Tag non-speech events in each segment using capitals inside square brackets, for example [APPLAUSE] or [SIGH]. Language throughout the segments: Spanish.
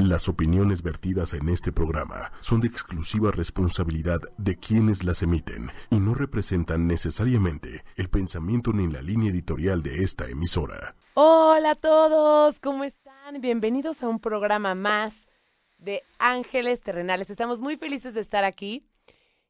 Las opiniones vertidas en este programa son de exclusiva responsabilidad de quienes las emiten y no representan necesariamente el pensamiento ni la línea editorial de esta emisora. Hola a todos, ¿cómo están? Bienvenidos a un programa más de Ángeles Terrenales. Estamos muy felices de estar aquí.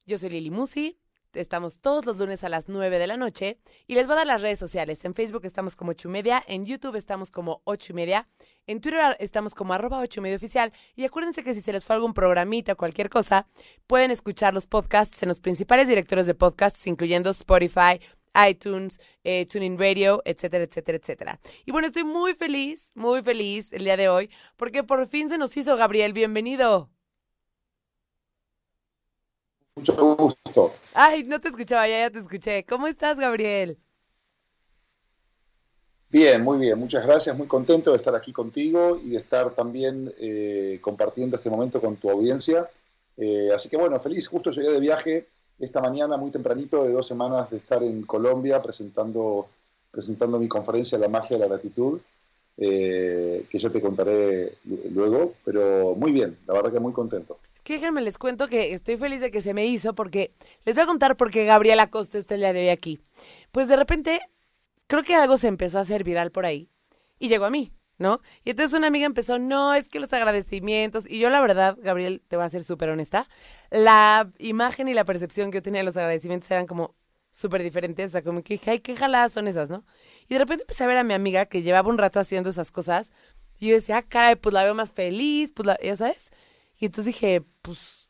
Yo soy Lili Musi, Estamos todos los lunes a las 9 de la noche y les voy a dar las redes sociales. En Facebook estamos como 8 y media, en YouTube estamos como 8 y media, en Twitter estamos como arroba 8 y media oficial. Y acuérdense que si se les fue algún programita o cualquier cosa, pueden escuchar los podcasts en los principales directores de podcasts, incluyendo Spotify, iTunes, eh, TuneIn Radio, etcétera, etcétera, etcétera. Y bueno, estoy muy feliz, muy feliz el día de hoy, porque por fin se nos hizo Gabriel. Bienvenido. Mucho gusto. Ay, no te escuchaba, ya, ya te escuché. ¿Cómo estás, Gabriel? Bien, muy bien, muchas gracias, muy contento de estar aquí contigo y de estar también eh, compartiendo este momento con tu audiencia. Eh, así que bueno, feliz, justo llegué de viaje esta mañana muy tempranito de dos semanas de estar en Colombia presentando, presentando mi conferencia La magia de la gratitud eh, que ya te contaré luego, pero muy bien, la verdad que muy contento. Es que déjenme les cuento que estoy feliz de que se me hizo porque les voy a contar por qué Gabriela Costa está el día de hoy aquí. Pues de repente creo que algo se empezó a hacer viral por ahí y llegó a mí. ¿No? Y entonces una amiga empezó, no, es que los agradecimientos, y yo la verdad, Gabriel, te voy a ser súper honesta, la imagen y la percepción que yo tenía de los agradecimientos eran como, súper diferentes, o sea, como que dije, ay, qué jaladas son esas, ¿no? Y de repente empecé a ver a mi amiga que llevaba un rato haciendo esas cosas, y yo decía, ah, caray, pues la veo más feliz, pues la, ya sabes. Y entonces dije, pues,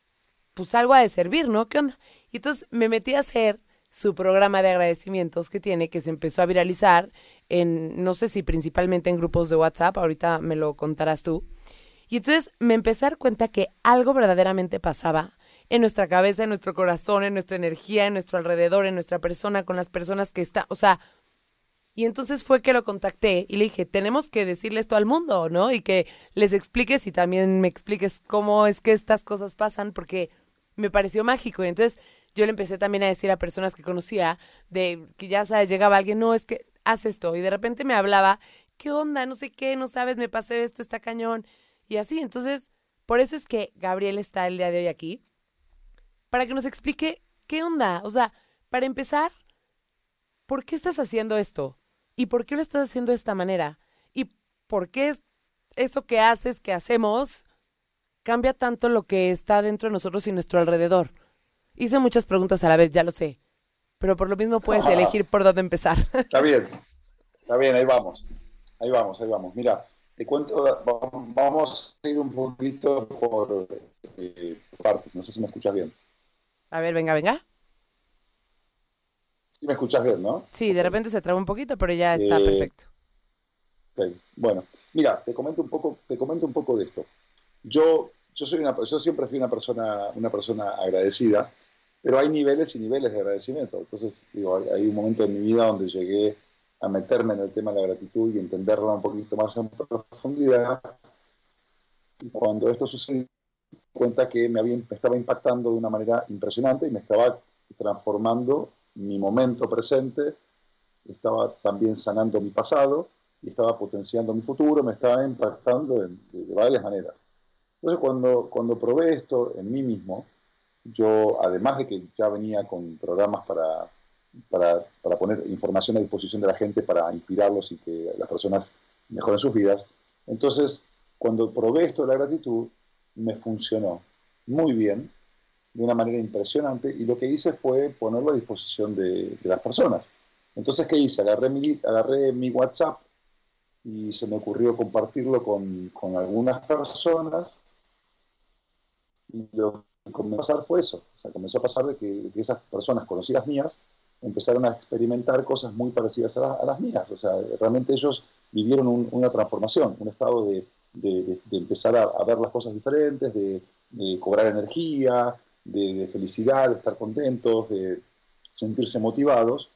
pues algo ha de servir, ¿no? ¿Qué onda? Y entonces me metí a hacer su programa de agradecimientos que tiene, que se empezó a viralizar en, no sé si principalmente en grupos de WhatsApp, ahorita me lo contarás tú. Y entonces me empecé a dar cuenta que algo verdaderamente pasaba en nuestra cabeza, en nuestro corazón, en nuestra energía, en nuestro alrededor, en nuestra persona, con las personas que están, o sea, y entonces fue que lo contacté y le dije, tenemos que decirle esto al mundo, ¿no? Y que les expliques y también me expliques cómo es que estas cosas pasan, porque me pareció mágico. Y entonces yo le empecé también a decir a personas que conocía, de que ya sabes, llegaba alguien, no, es que haz esto. Y de repente me hablaba, ¿qué onda? No sé qué, no sabes, me pasé esto, está cañón. Y así, entonces, por eso es que Gabriel está el día de hoy aquí para que nos explique qué onda. O sea, para empezar, ¿por qué estás haciendo esto? ¿Y por qué lo estás haciendo de esta manera? ¿Y por qué eso que haces, que hacemos, cambia tanto lo que está dentro de nosotros y nuestro alrededor? Hice muchas preguntas a la vez, ya lo sé. Pero por lo mismo puedes [LAUGHS] elegir por dónde empezar. Está bien, está bien, ahí vamos. Ahí vamos, ahí vamos. Mira, te cuento, vamos a ir un poquito por eh, partes, no sé si me escuchas bien. A ver, venga, venga. Sí, me escuchas bien, ¿no? Sí, de repente se traba un poquito, pero ya está eh, perfecto. Ok, bueno, mira, te comento un poco, te comento un poco de esto. Yo, yo soy una, yo siempre fui una persona, una persona agradecida, pero hay niveles y niveles de agradecimiento. Entonces, digo, hay un momento en mi vida donde llegué a meterme en el tema de la gratitud y entenderla un poquito más en profundidad. Y cuando esto sucedió, cuenta que me, había, estaba impactando de una manera impresionante y me estaba transformando mi momento presente, estaba también sanando mi pasado y estaba potenciando mi futuro, me estaba impactando de, varias maneras. Entonces cuando, cuando probé esto en mí mismo, yo, además de que ya venía con programas para, para, para, poner información a disposición de la gente, para inspirarlos y que las personas mejoren sus vidas, entonces cuando probé esto de la gratitud, me funcionó muy bien, de una manera impresionante, y lo que hice fue ponerlo a disposición de, las personas. Entonces, ¿qué hice? Agarré mi, agarré mi WhatsApp y se me ocurrió compartirlo con, con algunas personas, y lo que comenzó a pasar fue eso. O sea, comenzó a pasar de que, esas personas conocidas mías empezaron a experimentar cosas muy parecidas a, las mías. O sea, realmente ellos vivieron una transformación, un estado de, de, empezar a, ver las cosas diferentes, de, cobrar energía, de, felicidad, de estar contentos, de sentirse motivados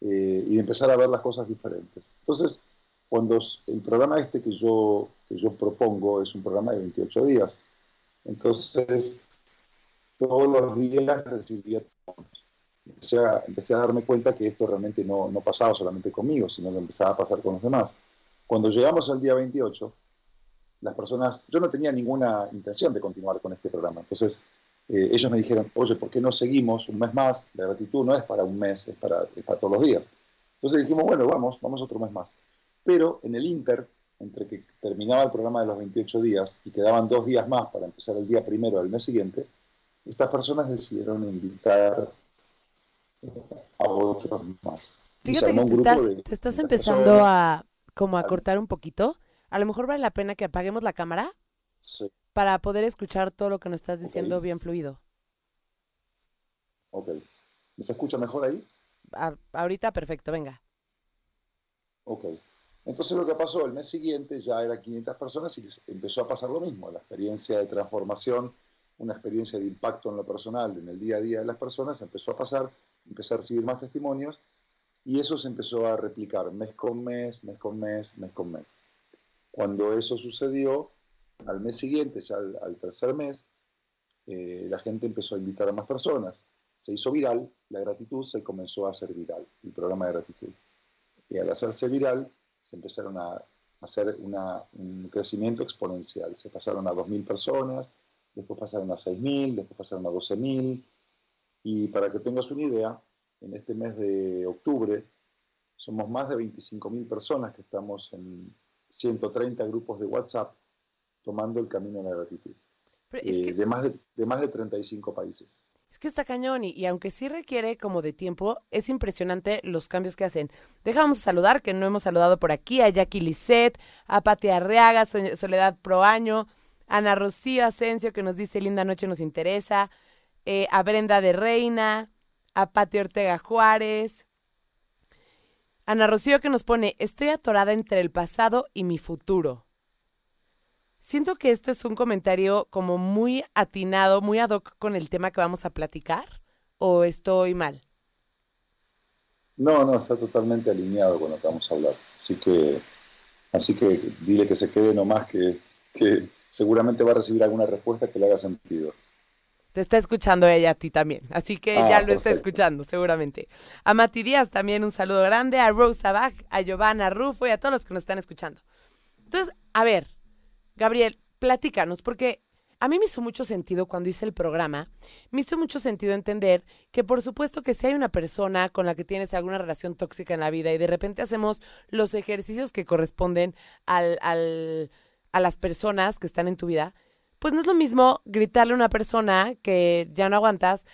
eh, y de empezar a ver las cosas diferentes. Entonces, cuando el programa este que yo, que yo propongo es un programa de 28 días, entonces todos los días recibía empecé a, empecé a darme cuenta que esto realmente no, no pasaba solamente conmigo, sino que empezaba a pasar con los demás. Cuando llegamos al día 28, las personas, yo no tenía ninguna intención de continuar con este programa, entonces eh, ellos me dijeron, oye, ¿por qué no seguimos un mes más? La gratitud no es para un mes, es para, es para todos los días. Entonces dijimos, bueno, vamos, vamos otro mes más. Pero en el Inter, entre que terminaba el programa de los 28 días y quedaban dos días más para empezar el día primero del mes siguiente, estas personas decidieron invitar a otros más. Fíjate que te estás, empezando a como a cortar un poquito. A lo mejor vale la pena que apaguemos la cámara sí. para poder escuchar todo lo que nos estás diciendo bien fluido. Ok. ¿Me se escucha mejor ahí? ahorita perfecto, venga. Ok. Entonces lo que pasó el mes siguiente ya era 500 personas y empezó a pasar lo mismo. La experiencia de transformación, una experiencia de impacto en lo personal, en el día a día de las personas, empezó a pasar, empecé a recibir más testimonios y eso se empezó a replicar mes con mes, mes con mes, mes con mes. Cuando eso sucedió, al mes siguiente, ya al, tercer mes, eh, la gente empezó a invitar a más personas. Se hizo viral, la gratitud se comenzó a hacer viral, el programa de gratitud. Y al hacerse viral, se empezaron a hacer un crecimiento exponencial. Se pasaron a 2.000 personas, después pasaron a 6.000, después pasaron a 12.000. Y para que tengas una idea, en este mes de octubre somos más de 25.000 personas que estamos en 130 grupos de WhatsApp tomando el camino de la gratitud. Eh, de, más de, de más de 35 países. Es que está cañón y, aunque sí requiere como de tiempo, es impresionante los cambios que hacen. Dejamos saludar, que no hemos saludado por aquí, a Jackie Lisset, a Pati Arriaga, Soledad Proaño, Ana Rocío Asensio, que nos dice linda noche nos interesa, eh, a Brenda de Reina, a Pati Ortega Juárez, Ana Rocío que nos pone, estoy atorada entre el pasado y mi futuro. Siento que este es un comentario como muy atinado, muy ad hoc con el tema que vamos a platicar, o estoy mal. No, no, está totalmente alineado con lo que vamos a hablar. Así que, así que dile que se quede nomás, que, que seguramente va a recibir alguna respuesta que le haga sentido. Te está escuchando ella a ti también, así que ya ah, lo está escuchando seguramente. A Mati Díaz también un saludo grande, a Rosa Bach, a Giovanna Rufo y a todos los que nos están escuchando. Entonces, a ver, Gabriel, platícanos, porque a mí me hizo mucho sentido cuando hice el programa, me hizo mucho sentido entender que por supuesto que si hay una persona con la que tienes alguna relación tóxica en la vida y de repente hacemos los ejercicios que corresponden al, al, a las personas que están en tu vida, pues no es lo mismo gritarle a una persona que ya no aguantas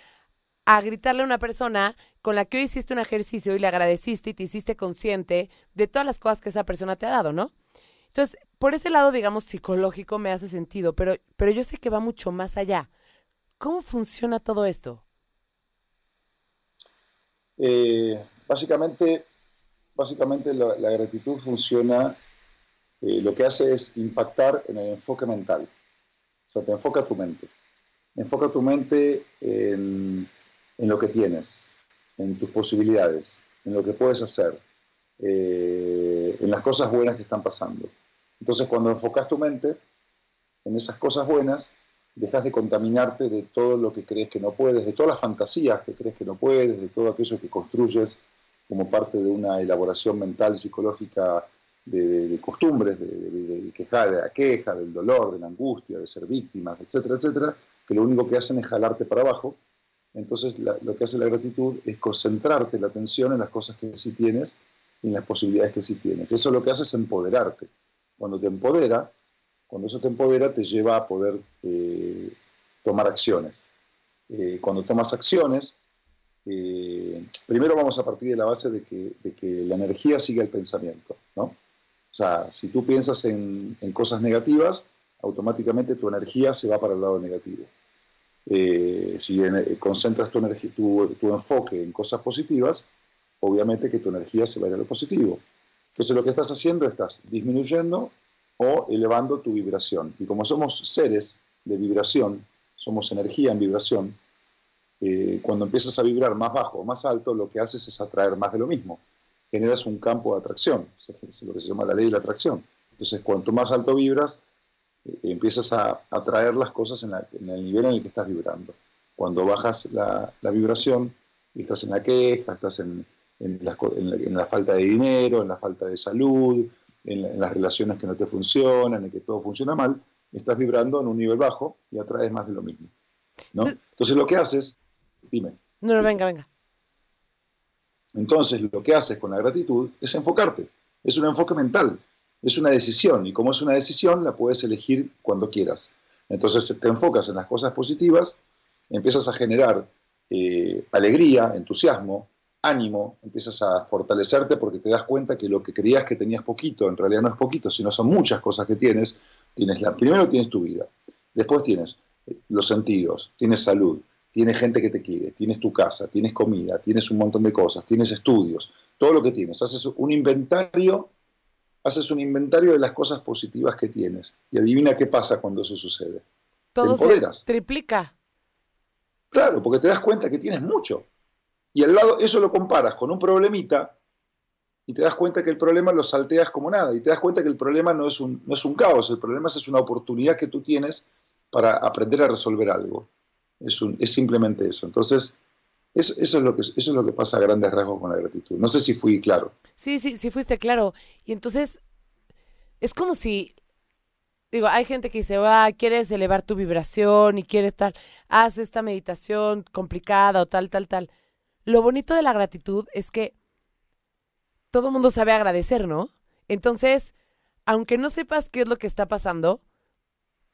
a gritarle a una persona con la que hoy hiciste un ejercicio y le agradeciste y te hiciste consciente de todas las cosas que esa persona te ha dado, ¿no? Entonces, por ese lado, digamos, psicológico me hace sentido, pero, pero yo sé que va mucho más allá. ¿Cómo funciona todo esto? Eh, básicamente, básicamente la, gratitud funciona, eh, lo que hace es impactar en el enfoque mental. Sea, te enfoca tu mente. Enfoca tu mente en, lo que tienes, en tus posibilidades, en lo que puedes hacer, eh, en las cosas buenas que están pasando. Entonces, cuando enfocas tu mente en esas cosas buenas, dejas de contaminarte de todo lo que crees que no puedes, de todas las fantasías que crees que no puedes, de todo aquello que construyes como parte de una elaboración mental, psicológica de, costumbres, de, de, queja, de la queja, del dolor, de la angustia, de ser víctimas, etcétera, etcétera, que lo único que hacen es jalarte para abajo. Entonces, lo que hace la gratitud es concentrarte la atención en las cosas que sí tienes y en las posibilidades que sí tienes. Eso lo que hace es empoderarte cuando te empodera, cuando eso te empodera, te lleva a poder eh, tomar acciones. Eh, cuando tomas acciones, eh, primero vamos a partir de la base de que, la energía sigue el pensamiento, ¿no? O sea, si tú piensas en, cosas negativas, automáticamente tu energía se va para el lado negativo. si concentras tu, energía, tu, tu, enfoque en cosas positivas, obviamente que tu energía se va a ir a lo positivo. Entonces lo que estás haciendo, estás disminuyendo o elevando tu vibración. Y como somos seres de vibración, somos energía en vibración, eh, cuando empiezas a vibrar más bajo o más alto, lo que haces es atraer más de lo mismo. Generas un campo de atracción, es lo que se llama la ley de la atracción. Entonces, cuanto más alto vibras, eh, empiezas a atraer las cosas en, el nivel en el que estás vibrando. Cuando bajas la, la vibración y estás en la queja, estás en, en la, falta de dinero, en la falta de salud, en, las relaciones que no te funcionan, en que todo funciona mal, estás vibrando en un nivel bajo y atraes más de lo mismo. ¿no? Entonces lo que haces, dime. No, no, venga, venga. Entonces lo que haces con la gratitud es enfocarte. Es un enfoque mental, es una decisión y como es una decisión la puedes elegir cuando quieras. Entonces te enfocas en las cosas positivas, empiezas a generar eh, alegría, entusiasmo, ánimo, empiezas a fortalecerte porque te das cuenta que lo que creías que tenías poquito, en realidad no es poquito, sino son muchas cosas que tienes. tienes la, primero tienes tu vida, después tienes eh, los sentidos, tienes salud, tienes gente que te quiere, tienes tu casa, tienes comida, tienes un montón de cosas, tienes estudios, todo lo que tienes. Haces un inventario, haces un inventario de las cosas positivas que tienes y adivina qué pasa cuando eso sucede. Todo te se triplica. Claro, porque te das cuenta que tienes mucho. Y al lado, eso lo comparas con un problemita y te das cuenta que el problema lo salteas como nada. Y te das cuenta que el problema no es un, no es un caos, el problema es una oportunidad que tú tienes para aprender a resolver algo. Es, un, es simplemente eso. Entonces, eso, es lo que, eso es lo que pasa a grandes rasgos con la gratitud. No sé si fui claro. Sí, sí, sí fuiste claro. Y entonces, es como si digo, hay gente que dice, ah, quieres elevar tu vibración y quieres tal, haz esta meditación complicada o tal, tal, tal. Lo bonito de la gratitud es que todo mundo sabe agradecer, ¿no? Entonces, aunque no sepas qué es lo que está pasando,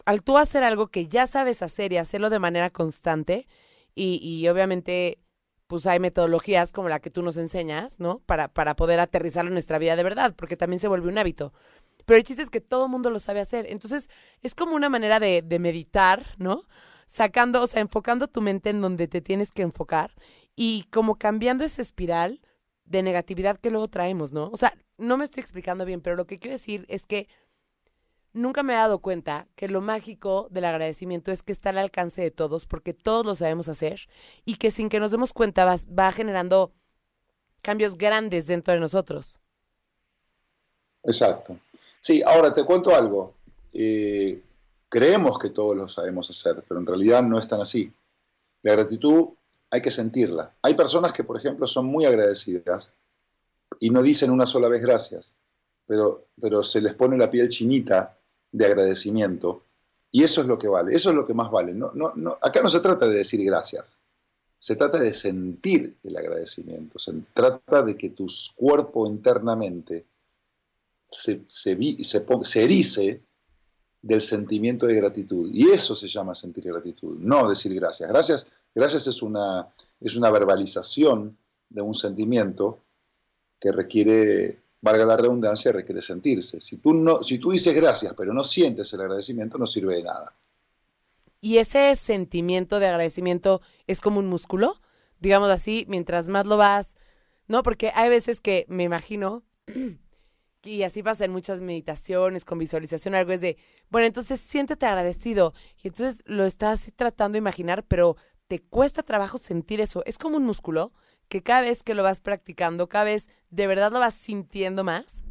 al tú hacer algo que ya sabes hacer y hacerlo de manera constante, y, y obviamente, pues hay metodologías como la que tú nos enseñas, ¿no? Para, para poder aterrizarlo en nuestra vida de verdad, porque también se vuelve un hábito. Pero el chiste es que todo el mundo lo sabe hacer. Entonces, es como una manera de, de meditar, ¿no? Sacando, o sea, enfocando tu mente en donde te tienes que enfocar y como cambiando esa espiral de negatividad que luego traemos, ¿no? O sea, no me estoy explicando bien, pero lo que quiero decir es que nunca me he dado cuenta que lo mágico del agradecimiento es que está al alcance de todos, porque todos lo sabemos hacer, y que sin que nos demos cuenta va, generando cambios grandes dentro de nosotros. Exacto. Sí, ahora te cuento algo. Eh, creemos que todos lo sabemos hacer, pero en realidad no es tan así. La gratitud hay que sentirla. Hay personas que, por ejemplo, son muy agradecidas y no dicen una sola vez gracias, pero, pero se les pone la piel chinita de agradecimiento y eso es lo que vale, eso es lo que más vale. No, no, no, acá no se trata de decir gracias, se trata de sentir el agradecimiento, se trata de que tu cuerpo internamente se, se, se, se erice del sentimiento de gratitud. Y eso se llama sentir gratitud, no decir gracias. Gracias, gracias es, una, es una verbalización de un sentimiento que requiere, valga la redundancia, requiere sentirse. Si tú, no, si tú dices gracias, pero no sientes el agradecimiento, no sirve de nada. ¿Y ese sentimiento de agradecimiento es como un músculo? Digamos así, mientras más lo vas, ¿no? Porque hay veces que me imagino [CLEARS THROAT] y así pasa en muchas meditaciones, con visualización, algo es de, bueno, entonces siéntete agradecido. Y entonces lo estás tratando de imaginar, pero te cuesta trabajo sentir eso. Es como un músculo que cada vez que lo vas practicando, cada vez de verdad lo vas sintiendo más.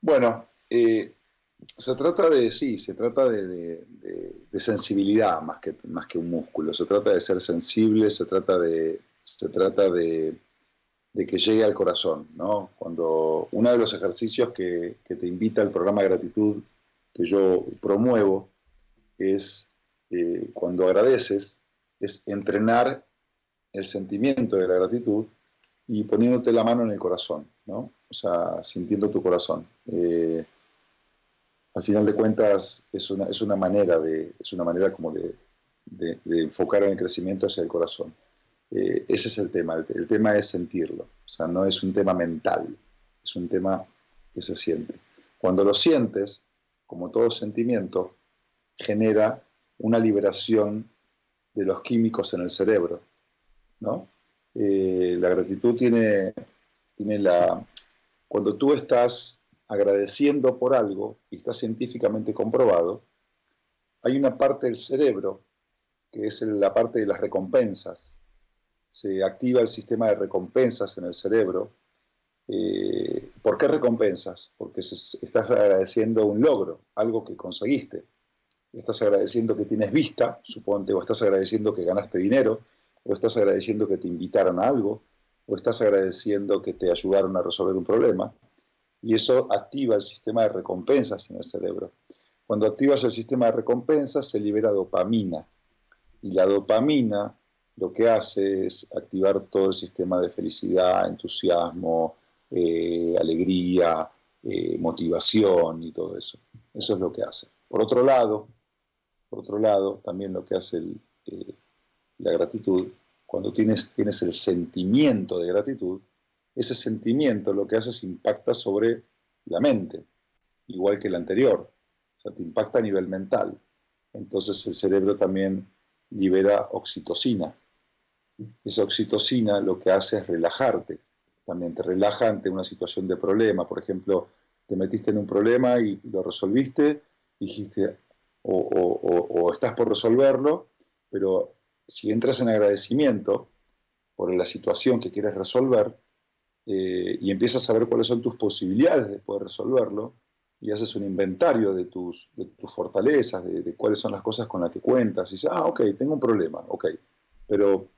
Bueno, eh, se trata de, sí, se trata de, de, sensibilidad más que, más que un músculo. Se trata de ser sensible, se trata de, se trata de que llegue al corazón, ¿no? Cuando uno de los ejercicios que, te invita al programa gratitud que yo promuevo es eh, cuando agradeces, es entrenar el sentimiento de la gratitud y poniéndote la mano en el corazón, ¿no? O sea, sintiendo tu corazón. Eh, al final de cuentas es una, es una manera de, es una manera como de, enfocar en el crecimiento hacia el corazón. Eh, ese es el tema, el, tema es sentirlo, o sea, no es un tema mental, es un tema que se siente. Cuando lo sientes, como todo sentimiento, genera una liberación de los químicos en el cerebro, ¿no? Eh, la gratitud tiene, tiene la... Cuando tú estás agradeciendo por algo, y está científicamente comprobado, hay una parte del cerebro que es la parte de las recompensas, se activa el sistema de recompensas en el cerebro. Eh, ¿Por qué recompensas? Porque estás agradeciendo un logro, algo que conseguiste. Estás agradeciendo que tienes vista, suponte, o estás agradeciendo que ganaste dinero, o estás agradeciendo que te invitaron a algo. o estás agradeciendo que te ayudaron a resolver un problema. Y eso activa el sistema de recompensas en el cerebro. Cuando activas el sistema de recompensas se libera dopamina. Y la dopamina lo que hace es activar todo el sistema de felicidad, entusiasmo, eh, alegría, eh, motivación y todo eso. Eso es lo que hace. Por otro lado, por otro lado, también lo que hace eh, la gratitud, cuando tienes, tienes el sentimiento de gratitud, ese sentimiento lo que hace es impacta sobre la mente, igual que el anterior. O sea, te impacta a nivel mental. Entonces el cerebro también libera oxitocina. Esa oxitocina lo que hace es relajarte. También te relaja ante una situación de problema. Por ejemplo, te metiste en un problema y lo resolviste, dijiste, o, estás por resolverlo, pero si entras en agradecimiento por la situación que quieres resolver eh, y empiezas a ver cuáles son tus posibilidades de poder resolverlo, y haces un inventario de tus, fortalezas, de, cuáles son las cosas con las que cuentas, y dices, ah, ok, tengo un problema, ok, pero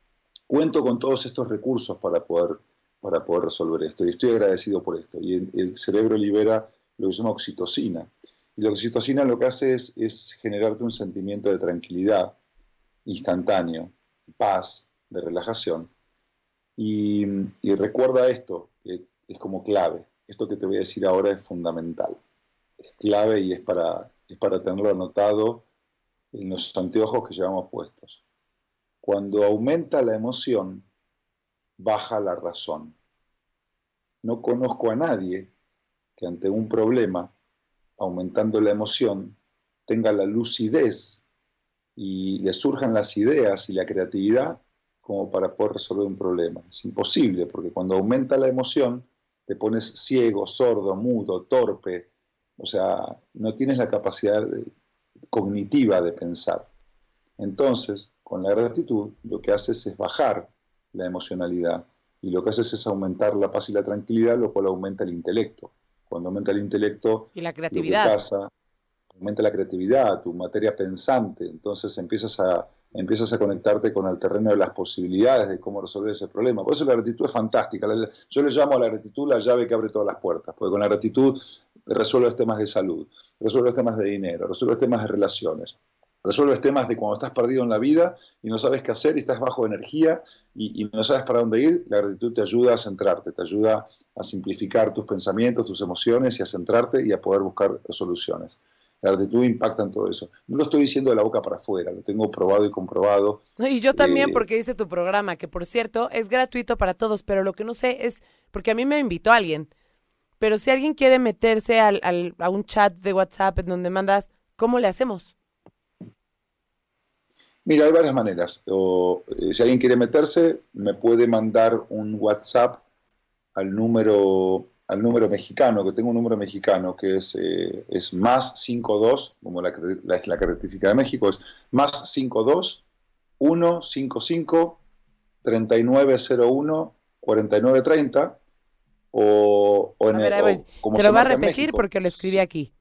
cuento con todos estos recursos para poder, para poder resolver esto, y estoy agradecido por esto. Y el, cerebro libera lo que se llama oxitocina. Y la oxitocina lo que hace es, generarte un sentimiento de tranquilidad instantáneo, paz, de relajación. Y, y recuerda esto, que es como clave. Esto que te voy a decir ahora es fundamental es clave y es para, es para tenerlo anotado en los anteojos que llevamos puestos. Cuando aumenta la emoción, baja la razón. No conozco a nadie que ante un problema, aumentando la emoción, tenga la lucidez y le surjan las ideas y la creatividad como para poder resolver un problema. Es imposible, porque cuando aumenta la emoción, te pones ciego, sordo, mudo, torpe, o sea, no tienes la capacidad cognitiva de pensar. Entonces, con la gratitud, lo que haces es bajar la emocionalidad y lo que haces es aumentar la paz y la tranquilidad, lo cual aumenta el intelecto. Cuando aumenta el intelecto, y la creatividad. pasa, aumenta la creatividad, tu materia pensante, entonces empiezas a, empiezas a conectarte con el terreno de las posibilidades de cómo resolver ese problema. Por eso la gratitud es fantástica. Yo le llamo a la gratitud la llave que abre todas las puertas, porque con la gratitud resuelves temas de salud, resuelves temas de dinero, resuelves temas de relaciones, resuelves temas de cuando estás perdido en la vida y no sabes qué hacer y estás bajo energía y, no sabes para dónde ir, la gratitud te ayuda a centrarte, te ayuda a simplificar tus pensamientos, tus emociones y a centrarte y a poder buscar soluciones. La gratitud impacta en todo eso. No lo estoy diciendo de la boca para afuera, lo tengo probado y comprobado. Y yo también, eh, porque dice tu programa, que por cierto es gratuito para todos, pero lo que no sé es, porque a mí me invitó alguien, pero si alguien quiere meterse al, al, a un chat de WhatsApp en donde mandas, ¿cómo le hacemos? Mira, hay varias maneras. O, eh, si alguien quiere meterse, me puede mandar un WhatsApp al número al número mexicano, que tengo un número mexicano que es, eh, es más 52, como la, la, la característica de México, es más 52 155 3901 4930 o, o, en el, Te lo va a repetir porque lo escribí aquí.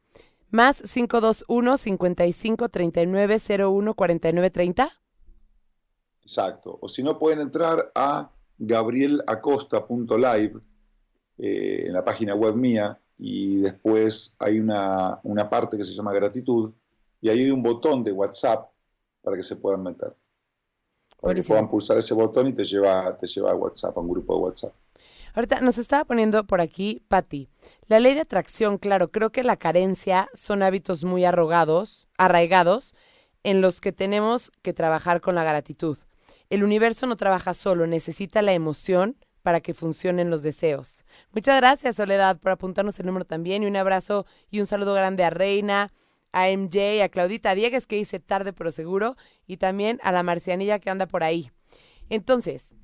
Más 521 55 39 01 49 30. Exacto. O si no, pueden entrar a gabrielacosta.live eh, en la página web mía y después hay una, una, parte que se llama gratitud y ahí hay un botón de WhatsApp para que se puedan meter. Para que puedan pulsar ese botón y te lleva, te lleva a WhatsApp, a un grupo de WhatsApp. Ahorita nos estaba poniendo por aquí Patti. La ley de atracción, claro, creo que la carencia son hábitos muy arrogados, arraigados, en los que tenemos que trabajar con la gratitud. El universo no trabaja solo, necesita la emoción para que funcionen los deseos. Muchas gracias, Soledad, por apuntarnos el número también. Y un abrazo y un saludo grande a Reina, a MJ, a Claudita Diegues, que hice tarde pero seguro, y también a la marcianilla que anda por ahí. Entonces,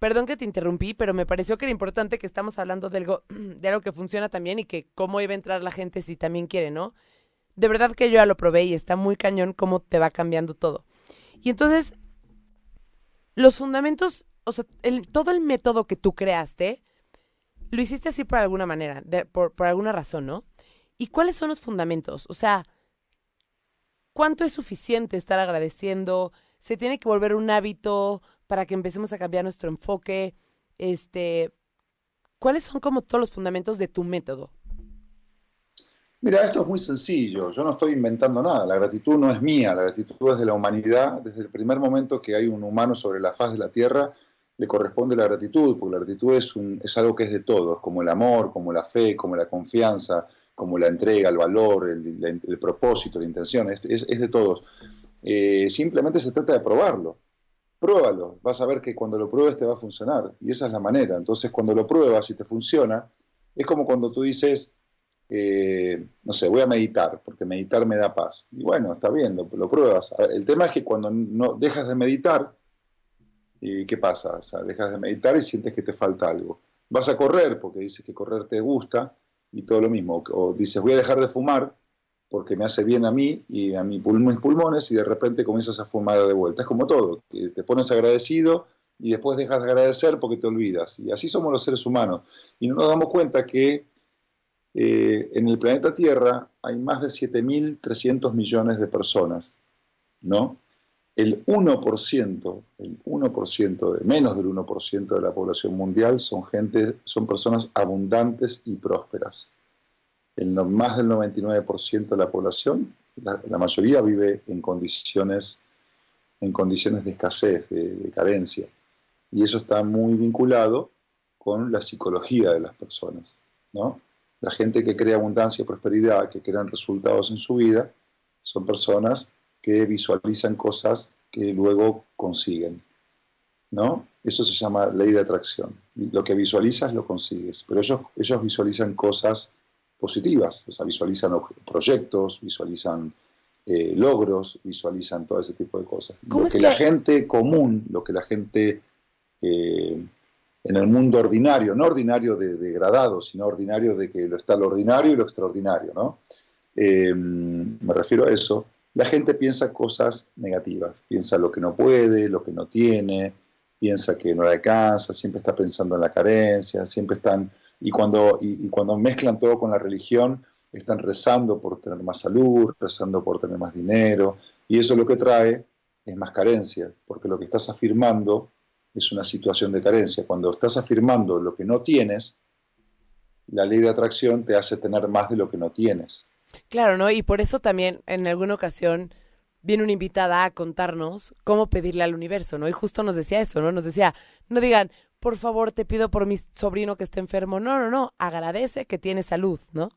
Perdón que te interrumpí, pero me pareció que era importante que estamos hablando de algo, [CLEARS THROAT] de algo que funciona también y que cómo iba a entrar la gente si también quiere, ¿no? De verdad que yo ya lo probé y está muy cañón cómo te va cambiando todo. Y entonces, los fundamentos, o sea, todo el método que tú creaste, lo hiciste así por alguna manera, por, por alguna razón, ¿no? ¿Y cuáles son los fundamentos? O sea, ¿cuánto es suficiente estar agradeciendo? ¿Se tiene que volver un hábito? Para que empecemos a cambiar nuestro enfoque. este, ¿cuáles son como todos los fundamentos de tu método? Mira, esto es muy sencillo, yo no estoy inventando nada, la gratitud no es mía, la gratitud es de la humanidad, desde el primer momento que hay un humano sobre la faz de la Tierra, le corresponde la gratitud, porque la gratitud es, algo que es de todos, como el amor, como la fe, como la confianza, como la entrega, el valor, el, propósito, la intención, es, es, de todos. Eh, simplemente se trata de probarlo. Pruébalo, vas a ver que cuando lo pruebes te va a funcionar. Y esa es la manera. Entonces, cuando lo pruebas y te funciona, es como cuando tú dices, eh, no sé, voy a meditar, porque meditar me da paz. Y bueno, está bien, lo, lo pruebas. El tema es que cuando no dejas de meditar, ¿Y qué pasa? O sea, dejas de meditar y sientes que te falta algo. Vas a correr porque dices que correr te gusta y todo lo mismo. O dices, voy a dejar de fumar porque me hace bien a mí y a mis pulmones y de repente comienzas a fumar de vuelta. Es como todo, te pones agradecido y después dejas de agradecer porque te olvidas. Y así somos los seres humanos. Y no nos damos cuenta que eh, en el planeta Tierra hay más de 7.300 millones de personas, ¿no? el 1%, el 1% de, menos del 1% de la población mundial son gente, son personas abundantes y prósperas. El, más del 99% de la población, la, mayoría vive en condiciones, en condiciones de escasez, de, carencia. Y eso está muy vinculado con la psicología de las personas. ¿no? La gente que crea abundancia y prosperidad, que crean resultados en su vida, son personas que visualizan cosas que luego consiguen. ¿no? Eso se llama ley de atracción. Lo que visualizas lo consigues, pero ellos, ellos visualizan cosas positivas, o sea, visualizan proyectos, visualizan eh, logros, visualizan todo ese tipo de cosas. Lo que, la gente común, lo que la gente eh, en el mundo ordinario, no ordinario de degradado, sino ordinario de que lo está lo ordinario y lo extraordinario, ¿no? Eh, me refiero a eso, la gente piensa cosas negativas, piensa lo que no puede, lo que no tiene, piensa que no le alcanza, siempre está pensando en la carencia, siempre están, y cuando, y, cuando mezclan todo con la religión, están rezando por tener más salud, rezando por tener más dinero, y eso lo que trae es más carencia, porque lo que estás afirmando es una situación de carencia. Cuando estás afirmando lo que no tienes, la ley de atracción te hace tener más de lo que no tienes. Claro, ¿no? Y por eso también en alguna ocasión viene una invitada a contarnos cómo pedirle al universo, ¿no? Y justo nos decía eso, ¿no? Nos decía, no digan, por favor, te pido por mi sobrino que esté enfermo. No, no, no, agradece que tiene salud, ¿no?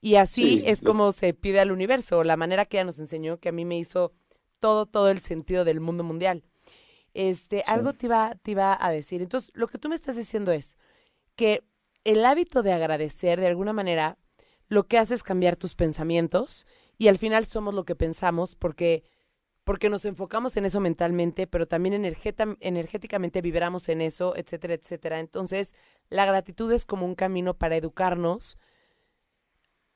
Y así es como se pide al universo, la manera que ella nos enseñó, que a mí me hizo todo, todo el sentido del mundo mundial. Este, algo te iba, te iba a decir. Entonces, lo que tú me estás diciendo es que el hábito de agradecer, de alguna manera, lo que hace es cambiar tus pensamientos y al final somos lo que pensamos porque, porque nos enfocamos en eso mentalmente, pero también energéticamente vibramos en eso, etcétera, etcétera. Entonces, la gratitud es como un camino para educarnos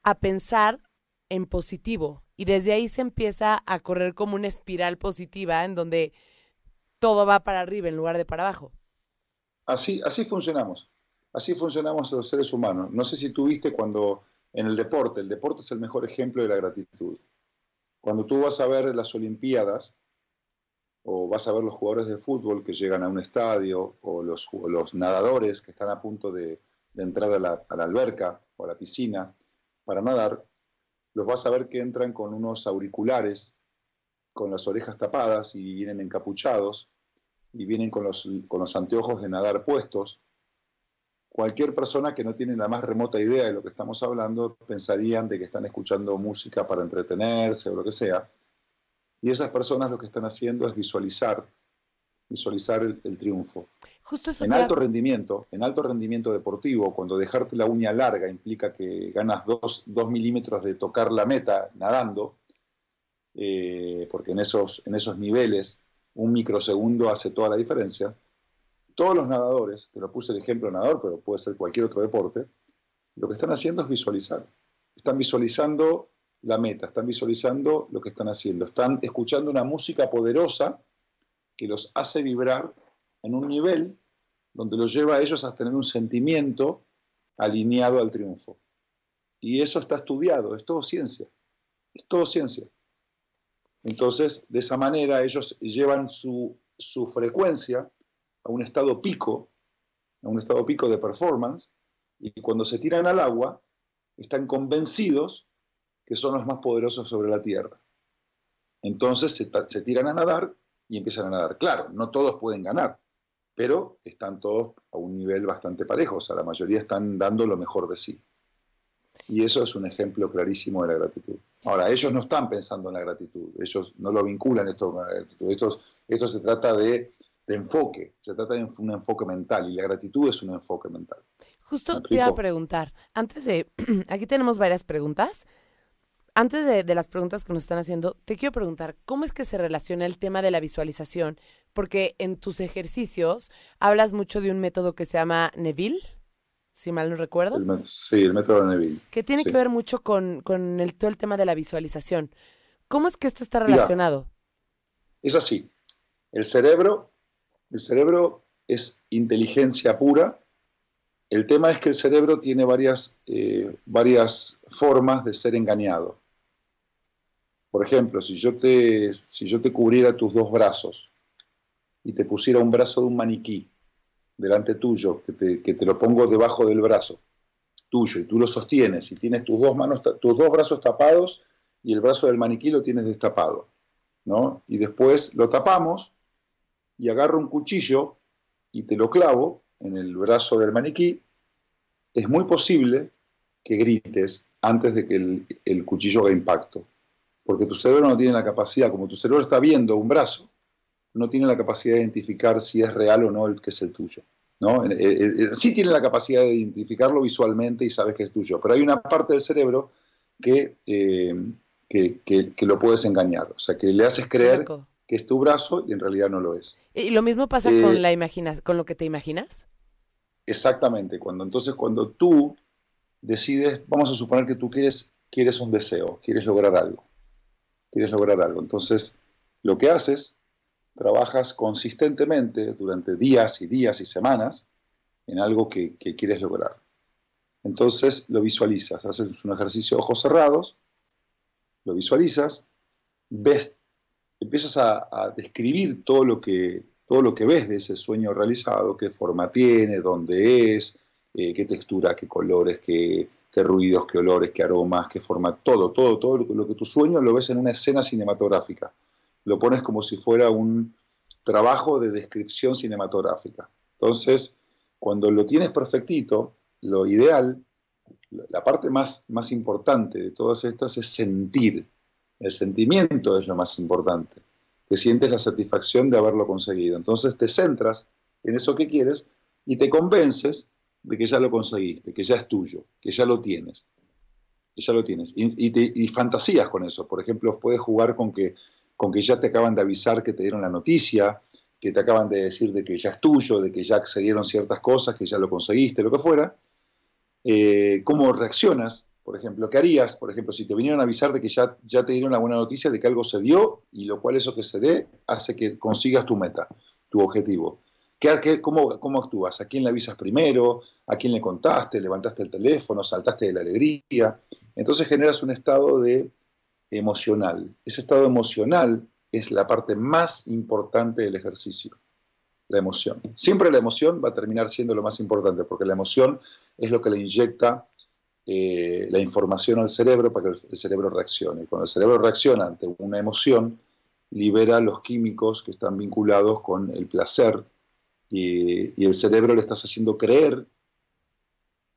a pensar en positivo y desde ahí se empieza a correr como una espiral positiva en donde todo va para arriba en lugar de para abajo. Así, así funcionamos. Así funcionamos los seres humanos. No sé si tú viste cuando en el deporte. El deporte es el mejor ejemplo de la gratitud. Cuando tú vas a ver las Olimpiadas, o vas a ver los jugadores de fútbol que llegan a un estadio, o los, nadadores que están a punto de, entrar a la, alberca o a la piscina para nadar, los vas a ver que entran con unos auriculares, con las orejas tapadas y vienen encapuchados, y vienen con los anteojos de nadar puestos, cualquier persona que no tiene la más remota idea de lo que estamos hablando pensarían de que están escuchando música para entretenerse o lo que sea. Y esas personas lo que están haciendo es visualizar, visualizar el, triunfo. Justo en alto rendimiento, en alto rendimiento deportivo, cuando dejarte la uña larga implica que ganas dos, milímetros de tocar la meta nadando, eh, porque en esos, en esos niveles un microsegundo hace toda la diferencia todos los nadadores, te lo puse el ejemplo de nadador, pero puede ser cualquier otro deporte, lo que están haciendo es visualizar. Están visualizando la meta, están visualizando lo que están haciendo, están escuchando una música poderosa que los hace vibrar en un nivel donde los lleva a ellos a tener un sentimiento alineado al triunfo. Y eso está estudiado, es todo ciencia, es todo ciencia. Entonces, de esa manera ellos llevan su, su frecuencia a un estado pico a un estado pico de performance, y cuando se tiran al agua, están convencidos que son los más poderosos sobre la Tierra. Entonces se, tiran a nadar y empiezan a nadar. Claro, no todos pueden ganar, pero están todos a un nivel bastante parejo, o sea, la mayoría están dando lo mejor de sí. Y eso es un ejemplo clarísimo de la gratitud. Ahora, ellos no están pensando en la gratitud, ellos no lo vinculan esto con la gratitud. Esto se trata de, enfoque, se trata de un enfoque mental y la gratitud es un enfoque mental. Justo te iba a preguntar, antes de, [CLEARS THROAT] aquí tenemos varias preguntas. Antes de, de, las preguntas que nos están haciendo, te quiero preguntar, ¿cómo es que se relaciona el tema de la visualización? Porque en tus ejercicios hablas mucho de un método que se llama Neville si mal no recuerdo. sí, el método de Neville. Que tiene que ver mucho con, el, todo el tema de la visualización. ¿Cómo es que esto está relacionado? es así. El cerebro, el cerebro es inteligencia pura. El tema es que el cerebro tiene varias, eh, varias formas de ser engañado. Por ejemplo, si yo, te, si yo te cubriera tus dos brazos y te pusiera un brazo de un maniquí delante tuyo, que te, lo pongo debajo del brazo tuyo y tú lo sostienes y tienes tus dos manos, tus dos brazos tapados y el brazo del maniquí lo tienes destapado, ¿no? Y después lo tapamos y agarro un cuchillo y te lo clavo en el brazo del maniquí, es muy posible que grites antes de que el, cuchillo haga impacto, porque tu cerebro no tiene la capacidad, como tu cerebro está viendo un brazo, no tiene la capacidad de identificar si es real o no el que es el tuyo. ¿no? Eh, eh, eh, sí tiene la capacidad de identificarlo visualmente y sabes que es tuyo, pero hay una parte del cerebro que, que, lo puedes engañar, o sea, que le haces creer que es tu brazo y en realidad no lo es. ¿Y lo mismo pasa con, la imagina con lo que te imaginas? Exactamente, cuando entonces cuando tú decides, vamos a suponer que tú quieres, quieres un deseo, quieres lograr algo, quieres lograr algo, entonces lo que haces trabajas consistentemente durante días y días y semanas en algo que, quieres lograr. Entonces lo visualizas, haces un ejercicio de ojos cerrados, lo visualizas, ves, empiezas a, describir todo lo, que, todo lo que ves de ese sueño realizado, qué forma tiene, dónde es, eh, qué textura, qué colores, qué, ruidos, qué olores, qué aromas, qué forma, todo, todo, todo lo que tu sueño lo ves en una escena cinematográfica lo pones como si fuera un trabajo de descripción cinematográfica. Entonces, cuando lo tienes perfectito, lo ideal, la parte más, más importante de todas estas es sentir. El sentimiento es lo más importante, que sientes la satisfacción de haberlo conseguido. Entonces te centras en eso que quieres y te convences de que ya lo conseguiste, que ya es tuyo, que ya lo tienes. Que ya lo tienes. Y, fantasías con eso. Por ejemplo, puedes jugar con que con que ya te acaban de avisar que te dieron la noticia, que te acaban de decir de que ya es tuyo, de que ya accedieron ciertas cosas, que ya lo conseguiste, lo que fuera, eh, ¿cómo reaccionas? Por ejemplo, ¿qué harías? Por ejemplo, si te vinieron a avisar de que ya, ya te dieron la buena noticia de que algo se dio y lo cual eso que se dé hace que consigas tu meta, tu objetivo. ¿Qué, cómo, ¿Cómo actúas? ¿A quién le avisas primero? ¿A quién le contaste? ¿Levantaste el teléfono? ¿Saltaste de la alegría? Entonces generas un estado de emocional. Ese estado emocional es la parte más importante del ejercicio, la emoción. Siempre la emoción va a terminar siendo lo más importante, porque la emoción es lo que le inyecta eh, la información al cerebro para que el, cerebro reaccione. Cuando el cerebro reacciona ante una emoción, libera los químicos que están vinculados con el placer y, el cerebro le estás haciendo creer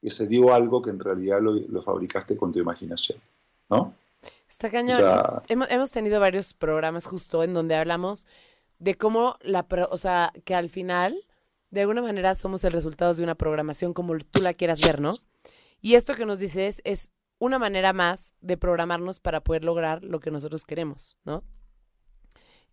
que se dio algo que en realidad lo, lo fabricaste con tu imaginación. ¿no? Está cañón. hemos, tenido varios programas justo en donde hablamos de cómo la, o sea, que al final, de alguna manera, somos el resultado de una programación como tú la quieras ver, ¿no? Y esto que nos dices es una manera más de programarnos para poder lograr lo que nosotros queremos, ¿no?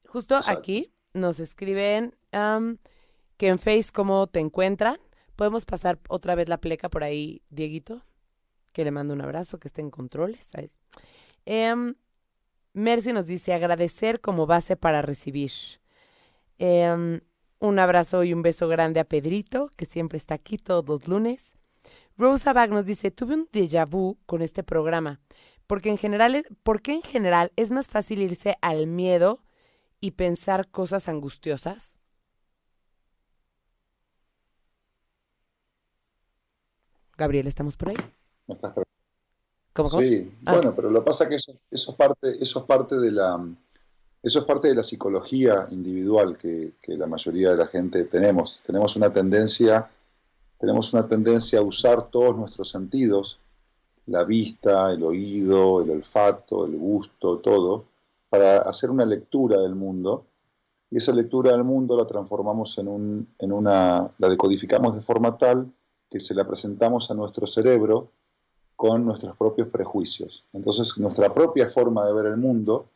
Justo aquí nos escriben que en Face cómo te encuentran. Podemos pasar otra vez la pleca por ahí, Dieguito, que le mando un abrazo, que esté en controles. ¿sabes? Em, Mercy nos dice agradecer como base para recibir. Em, un abrazo y un beso grande a Pedrito, que siempre está aquí todos los lunes. Rosa Bag nos dice, tuve un déjà vu con este programa, porque en general, porque en general es más fácil irse al miedo y pensar cosas angustiosas. Gabriel, ¿estamos por ahí? ¿Me estás ¿Cómo, cómo? Sí, Ah. bueno, pero lo que pasa es que eso, eso es parte, eso es parte de la, eso es parte de la psicología individual que, que la mayoría de la gente tenemos. Tenemos una tendencia, tenemos una tendencia a usar todos nuestros sentidos, la vista, el oído, el olfato, el gusto, todo, para hacer una lectura del mundo. Y esa lectura del mundo la transformamos en, un, en una, la decodificamos de forma tal que se la presentamos a nuestro cerebro con nuestros propios prejuicios. Entonces, nuestra propia forma de ver el mundo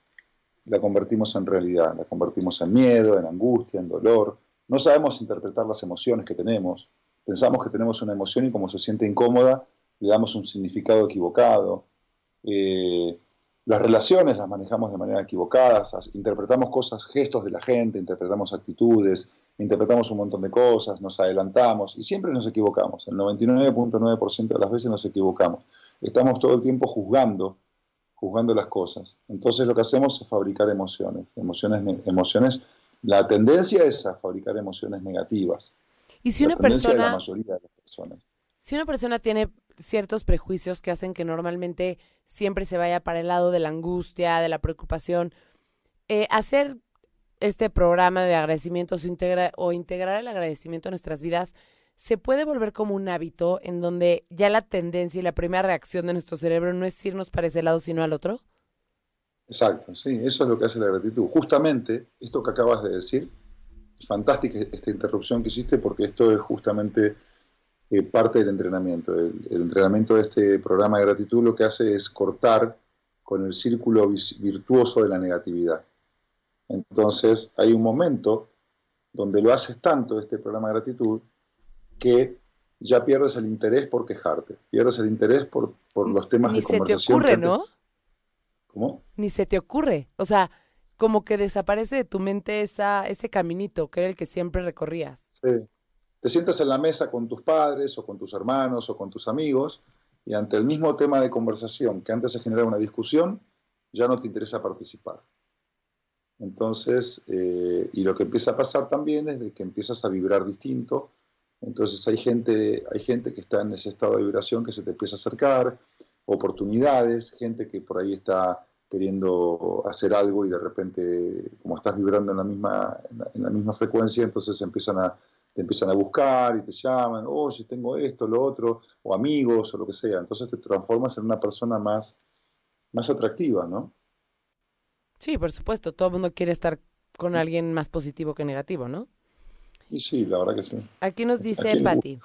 la convertimos en realidad, la convertimos en miedo, en angustia, en dolor. No sabemos interpretar las emociones que tenemos. Pensamos que tenemos una emoción y como se siente incómoda, le damos un significado equivocado. Eh, las relaciones las manejamos de manera equivocada, interpretamos cosas, gestos de la gente, interpretamos actitudes, interpretamos un montón de cosas, nos adelantamos y siempre nos equivocamos. El 99.9% de las veces nos equivocamos. Estamos todo el tiempo juzgando, juzgando las cosas. Entonces lo que hacemos es fabricar emociones, emociones, ne- emociones. La tendencia es a fabricar emociones negativas. Y si la una tendencia de la persona, mayoría de las personas. si una persona tiene ciertos prejuicios que hacen que normalmente siempre se vaya para el lado de la angustia, de la preocupación, eh, hacer este programa de agradecimientos o, integra- o integrar el agradecimiento a nuestras vidas se puede volver como un hábito en donde ya la tendencia y la primera reacción de nuestro cerebro no es irnos para ese lado sino al otro. Exacto, sí, eso es lo que hace la gratitud. Justamente esto que acabas de decir, fantástica esta interrupción que hiciste porque esto es justamente eh, parte del entrenamiento. El, el entrenamiento de este programa de gratitud lo que hace es cortar con el círculo virtuoso de la negatividad. Entonces hay un momento donde lo haces tanto este programa de gratitud que ya pierdes el interés por quejarte, pierdes el interés por, por los temas Ni de se te conversación. ocurre, ¿no? ¿Cómo? Ni se te ocurre. O sea, como que desaparece de tu mente esa, ese caminito que era el que siempre recorrías. Sí. Te sientas en la mesa con tus padres o con tus hermanos o con tus amigos y ante el mismo tema de conversación que antes se generaba una discusión, ya no te interesa participar. Entonces, eh, y lo que empieza a pasar también es de que empiezas a vibrar distinto. Entonces hay gente, hay gente que está en ese estado de vibración que se te empieza a acercar, oportunidades, gente que por ahí está queriendo hacer algo y de repente, como estás vibrando en la misma, en la, en la misma frecuencia, entonces empiezan a, te empiezan a buscar y te llaman, oye, tengo esto, lo otro, o amigos, o lo que sea. Entonces te transformas en una persona más, más atractiva, ¿no? Sí, por supuesto. Todo el mundo quiere estar con alguien más positivo que negativo, ¿no? Y sí, la verdad que sí. Aquí nos ¿A dice Patti,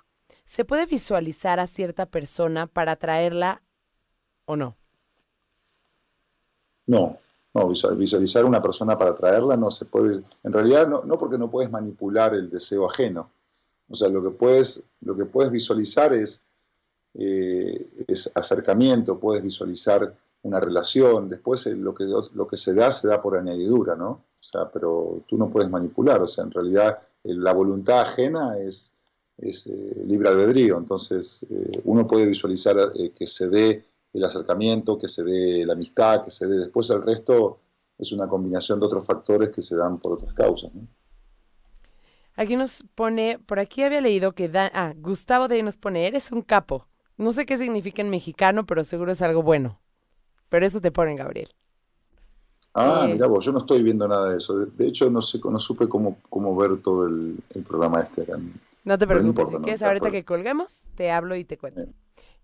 ¿se puede visualizar a cierta persona para atraerla o no? No, no, visual- visualizar una persona para atraerla no se puede, en realidad no, no porque no puedes manipular el deseo ajeno. O sea, lo que puedes, lo que puedes visualizar es, eh, acercamiento, puedes visualizar una relación, después eh, lo que, se da se da por añadidura, ¿no? O sea, pero tú no puedes manipular, o sea, en realidad eh, la voluntad ajena es, libre albedrío, entonces uno puede visualizar que se dé el acercamiento, que se dé la amistad, que se dé después el resto es una combinación de otros factores que se dan por otras causas. ¿no? Aquí nos pone, por aquí había leído que da, ah, Gustavo de ahí nos pone, eres un capo. No sé qué significa en mexicano, pero seguro es algo bueno. Pero eso te pone, Gabriel. Ah, Eh. mira vos, yo no estoy viendo nada de eso. De, de hecho, no sé, no supe cómo, cómo ver todo el, el programa este acá. No te Pero preocupes, no importa, si no, quieres de ahorita que colguemos, te hablo y te cuento.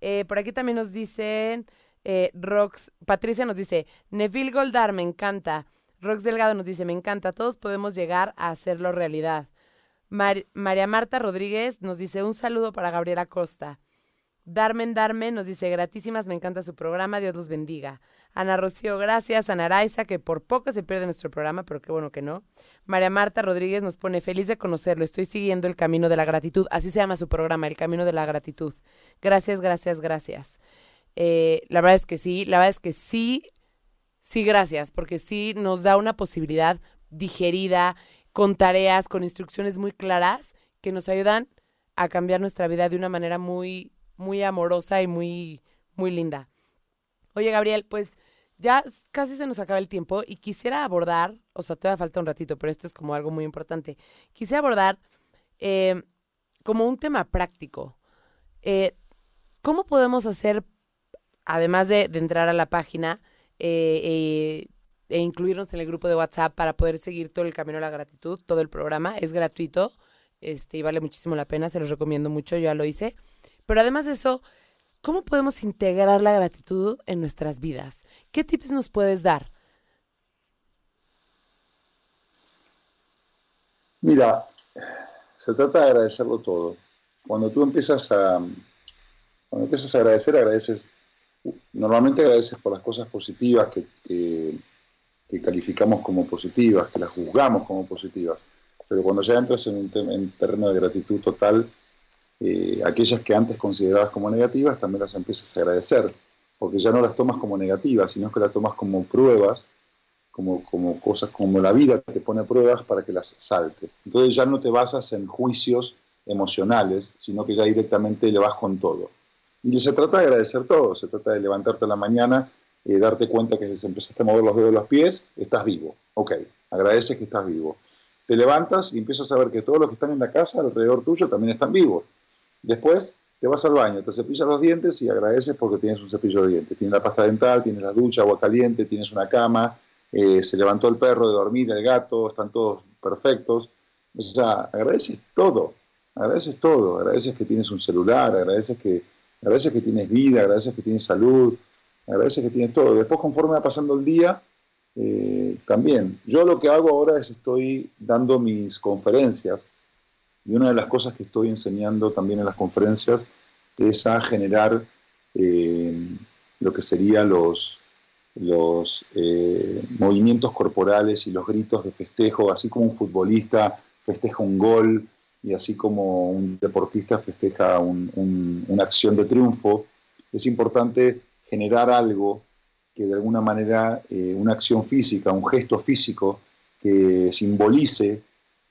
Eh, por aquí también nos dicen, eh, Rox, Patricia nos dice, Neville Goldar, me encanta. Rox Delgado nos dice, me encanta, todos podemos llegar a hacerlo realidad. Mar- María Marta Rodríguez nos dice, un saludo para Gabriela Costa. Darmen Darmen nos dice, gratísimas, me encanta su programa, Dios los bendiga. Ana Rocío, gracias. Ana Araiza, que por poco se pierde nuestro programa, pero qué bueno que no. María Marta Rodríguez nos pone, feliz de conocerlo, estoy siguiendo el camino de la gratitud. Así se llama su programa, el camino de la gratitud. Gracias, gracias, gracias. Eh, la verdad es que sí, la verdad es que sí, sí, gracias, porque sí nos da una posibilidad digerida, con tareas, con instrucciones muy claras, que nos ayudan a cambiar nuestra vida de una manera muy, muy amorosa y muy, muy linda. Oye, Gabriel, pues ya casi se nos acaba el tiempo y quisiera abordar, o sea, todavía falta un ratito, pero esto es como algo muy importante. Quisiera abordar eh, como un tema práctico. Eh, ¿cómo podemos hacer, además de, entrar a la página eh, e incluirnos en el grupo de WhatsApp para poder seguir todo el camino a la gratitud, todo el programa? Es gratuito este, y vale muchísimo la pena, se los recomiendo mucho, yo ya lo hice. Pero además de eso, ¿cómo podemos integrar la gratitud en nuestras vidas? ¿Qué tips nos puedes dar? Mira, se trata de agradecerlo todo. Cuando tú empiezas a, empiezas a agradecer, agradeces, normalmente agradeces por las cosas positivas que, que, calificamos como positivas, que las juzgamos como positivas. Pero cuando ya entras en un terreno de gratitud total, eh, aquellas que antes considerabas como negativas también las empiezas a agradecer, porque ya no las tomas como negativas, sino que las tomas como pruebas como, como cosas como la vida te pone pruebas para que las saltes. Entonces ya no te basas en juicios emocionales, sino que ya directamente le vas con todo. Y se trata de agradecer todo, se trata de levantarte a la mañana, y eh, darte cuenta que si empezaste a mover los dedos de los pies, estás vivo. Ok, agradeces que estás vivo. Te levantas y empiezas a ver que todos los que están en la casa alrededor tuyo también están vivos. Después te vas al baño, te cepillas los dientes y agradeces porque tienes un cepillo de dientes. Tienes la pasta dental, tienes la ducha, agua caliente, tienes una cama, eh, se levantó el perro de dormir, el gato, están todos perfectos. O sea, agradeces todo, agradeces todo, agradeces que tienes un celular, agradeces que, agradeces que tienes vida, agradeces que tienes salud, agradeces que tienes todo. Después, conforme va pasando el día, eh, también. Yo lo que hago ahora es estoy dando mis conferencias y una de las cosas que estoy enseñando también en las conferencias es a generar eh, lo que serían los, los eh, movimientos corporales y los gritos de festejo, así como un futbolista festeja un gol y así como un deportista festeja una acción de triunfo, es importante generar algo que de alguna manera, eh, una acción física, un gesto físico que simbolice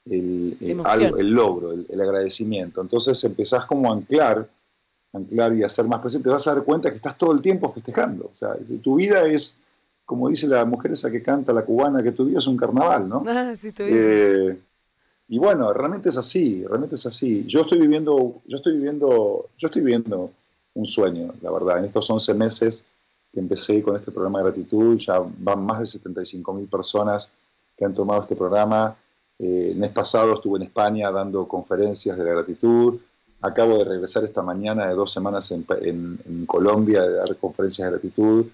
el, el, logro, el, agradecimiento. Entonces empezás como a anclar anclar y hacer más presente, vas a dar cuenta que estás todo el tiempo festejando. O sea, tu vida es, como dice la mujer esa que canta, la cubana, que tu vida es un carnaval, ¿no? [LAUGHS] Ah, sí, eh, y bueno, realmente es así, realmente es así. Yo estoy viviendo, yo estoy viviendo, yo estoy viviendo un sueño, la verdad. En estos 11 meses que empecé con este programa de gratitud, ya van más de 75 mil personas que han tomado este programa. Eh, el mes pasado estuve en España dando conferencias de la gratitud. Acabo de regresar esta mañana de dos semanas en, Colombia de dar conferencias de gratitud.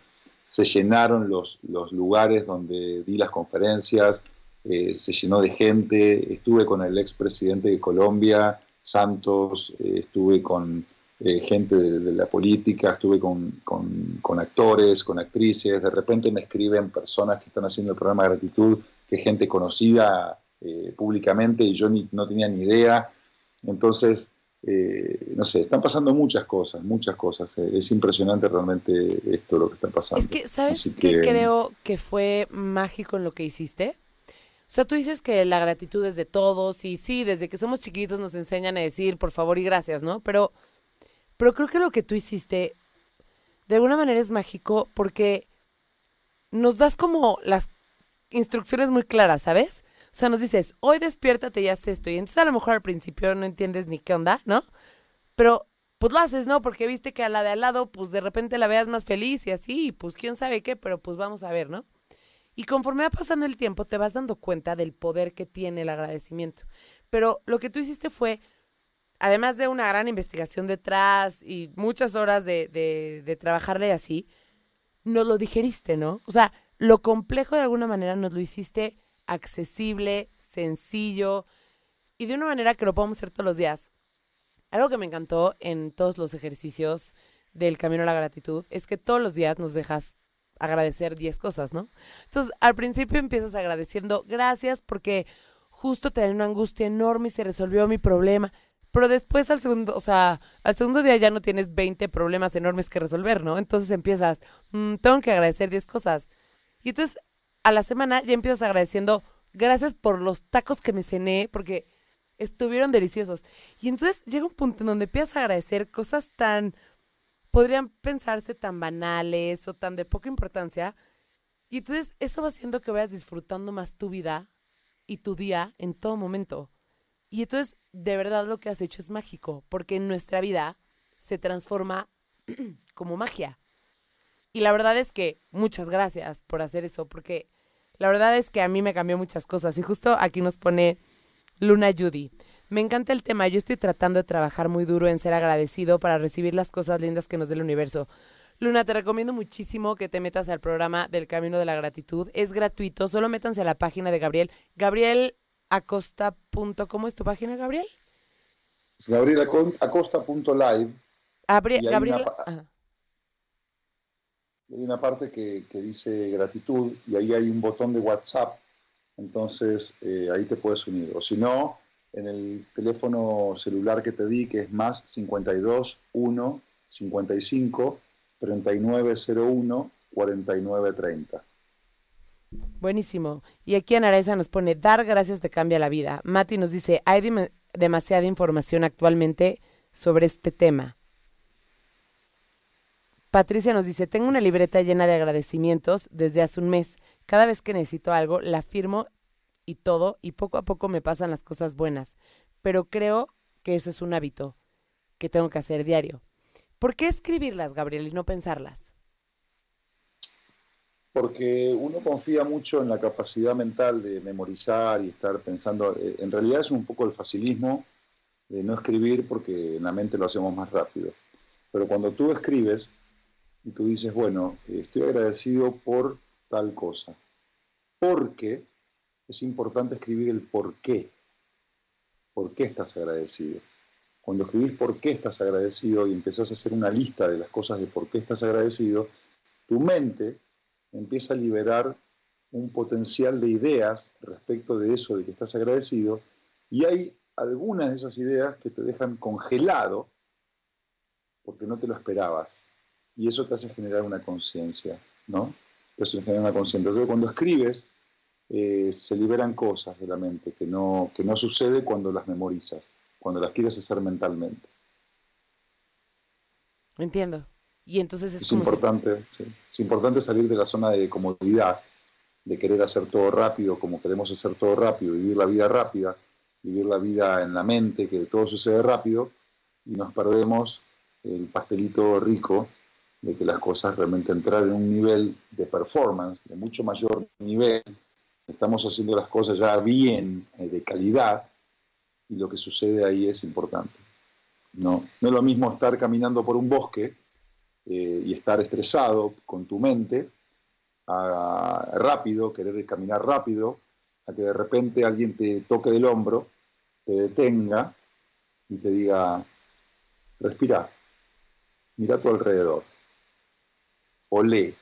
Se llenaron los, los lugares donde di las conferencias, eh, se llenó de gente. Estuve con el expresidente de Colombia, Santos, eh, estuve con eh, gente de, la política, estuve con, con, actores, con actrices. De repente me escriben personas que están haciendo el programa de gratitud, que es gente conocida públicamente y yo ni, no tenía ni idea. Entonces, eh, no sé, están pasando muchas cosas, muchas cosas. Eh, es impresionante realmente esto lo que está pasando. Es que, ¿sabes qué creo que fue mágico en lo que hiciste? O sea, tú dices que la gratitud es de todos y sí, desde que somos chiquitos nos enseñan a decir por favor y gracias, ¿no? Pero, pero creo que lo que tú hiciste de alguna manera es mágico porque nos das como las instrucciones muy claras, ¿sabes? O sea, nos dices, hoy despiértate y haz esto. Y entonces a lo mejor al principio no entiendes ni qué onda, ¿no? Pero pues lo haces, ¿no? Porque viste que a la de al lado, pues de repente la veas más feliz y así, pues quién sabe qué, pero pues vamos a ver, ¿no? Y conforme va pasando el tiempo, te vas dando cuenta del poder que tiene el agradecimiento. Pero lo que tú hiciste fue, además de una gran investigación detrás y muchas horas de, de, de trabajarle así, nos lo digeriste, ¿no? O sea, lo complejo de alguna manera nos lo hiciste accesible, sencillo y de una manera que lo podemos hacer todos los días. Algo que me encantó en todos los ejercicios del Camino a la Gratitud es que todos los días nos dejas agradecer 10 cosas, ¿no? Entonces, al principio empiezas agradeciendo gracias porque justo tenía una angustia enorme y se resolvió mi problema. Pero después al segundo, o sea, al segundo día ya no tienes 20 problemas enormes que resolver, ¿no? Entonces empiezas, mm, tengo que agradecer 10 cosas. Y entonces a la semana ya empiezas agradeciendo, gracias por los tacos que me cené, porque estuvieron deliciosos. Y entonces llega un punto en donde empiezas a agradecer cosas tan, podrían pensarse tan banales o tan de poca importancia. Y entonces eso va haciendo que vayas disfrutando más tu vida y tu día en todo momento. Y entonces, de verdad, lo que has hecho es mágico, porque en nuestra vida se transforma [CLEARS THROAT] como magia. Y la verdad es que muchas gracias por hacer eso, porque la verdad es que a mí me cambió muchas cosas. Y justo aquí nos pone Luna Judy. Me encanta el tema. Yo estoy tratando de trabajar muy duro en ser agradecido para recibir las cosas lindas que nos dé el universo. Luna, te recomiendo muchísimo que te metas al programa del Camino de la Gratitud. Es gratuito. Solo métanse a la página de Gabriel. Gabriel Acosta. ¿Cómo es tu página, Gabriel? Es gabrielacosta.live. Gabriel. Hay una parte que, dice gratitud y ahí hay un botón de WhatsApp. Entonces eh, ahí te puedes unir. O si no, en el teléfono celular que te di, que es más 52 1 55 3901 4930. Buenísimo. Y aquí Anareza nos pone, dar gracias te cambia la vida. Mati nos dice, hay demasiada información actualmente sobre este tema. Patricia nos dice, tengo una libreta llena de agradecimientos desde hace un mes. Cada vez que necesito algo, la firmo y todo, y poco a poco me pasan las cosas buenas. Pero creo que eso es un hábito que tengo que hacer diario. ¿Por qué escribirlas, Gabriel, y no pensarlas? Porque uno confía mucho en la capacidad mental de memorizar y estar pensando. Eh, en realidad es un poco el facilismo de no escribir porque en la mente lo hacemos más rápido. Pero cuando tú escribes y tú dices, bueno, estoy agradecido por tal cosa, porque es importante escribir el por qué. ¿Por qué estás agradecido? Cuando escribís por qué estás agradecido y empezás a hacer una lista de las cosas de por qué estás agradecido, tu mente empieza a liberar un potencial de ideas respecto de eso de que estás agradecido y hay algunas de esas ideas que te dejan congelado porque no te lo esperabas y eso te hace generar una conciencia, ¿no? Eso te genera una conciencia. Entonces cuando escribes eh, se liberan cosas de la mente que no, que no sucede cuando las memorizas cuando las quieres hacer mentalmente. Entiendo. Y entonces es, importante, es importante salir de la zona de comodidad, de querer hacer todo rápido, como queremos hacer todo rápido, vivir la vida rápida, vivir la vida en la mente, que todo sucede rápido, y nos perdemos el pastelito rico de que las cosas realmente entrar en un nivel de performance, de mucho mayor nivel, estamos haciendo las cosas ya bien, eh, de calidad, y lo que sucede ahí es importante. No, no es lo mismo estar caminando por un bosque eh, y estar estresado con tu mente, rápido, querer caminar rápido, a que de repente alguien te toque del hombro, te detenga y te diga, respira, mira a tu alrededor, olé,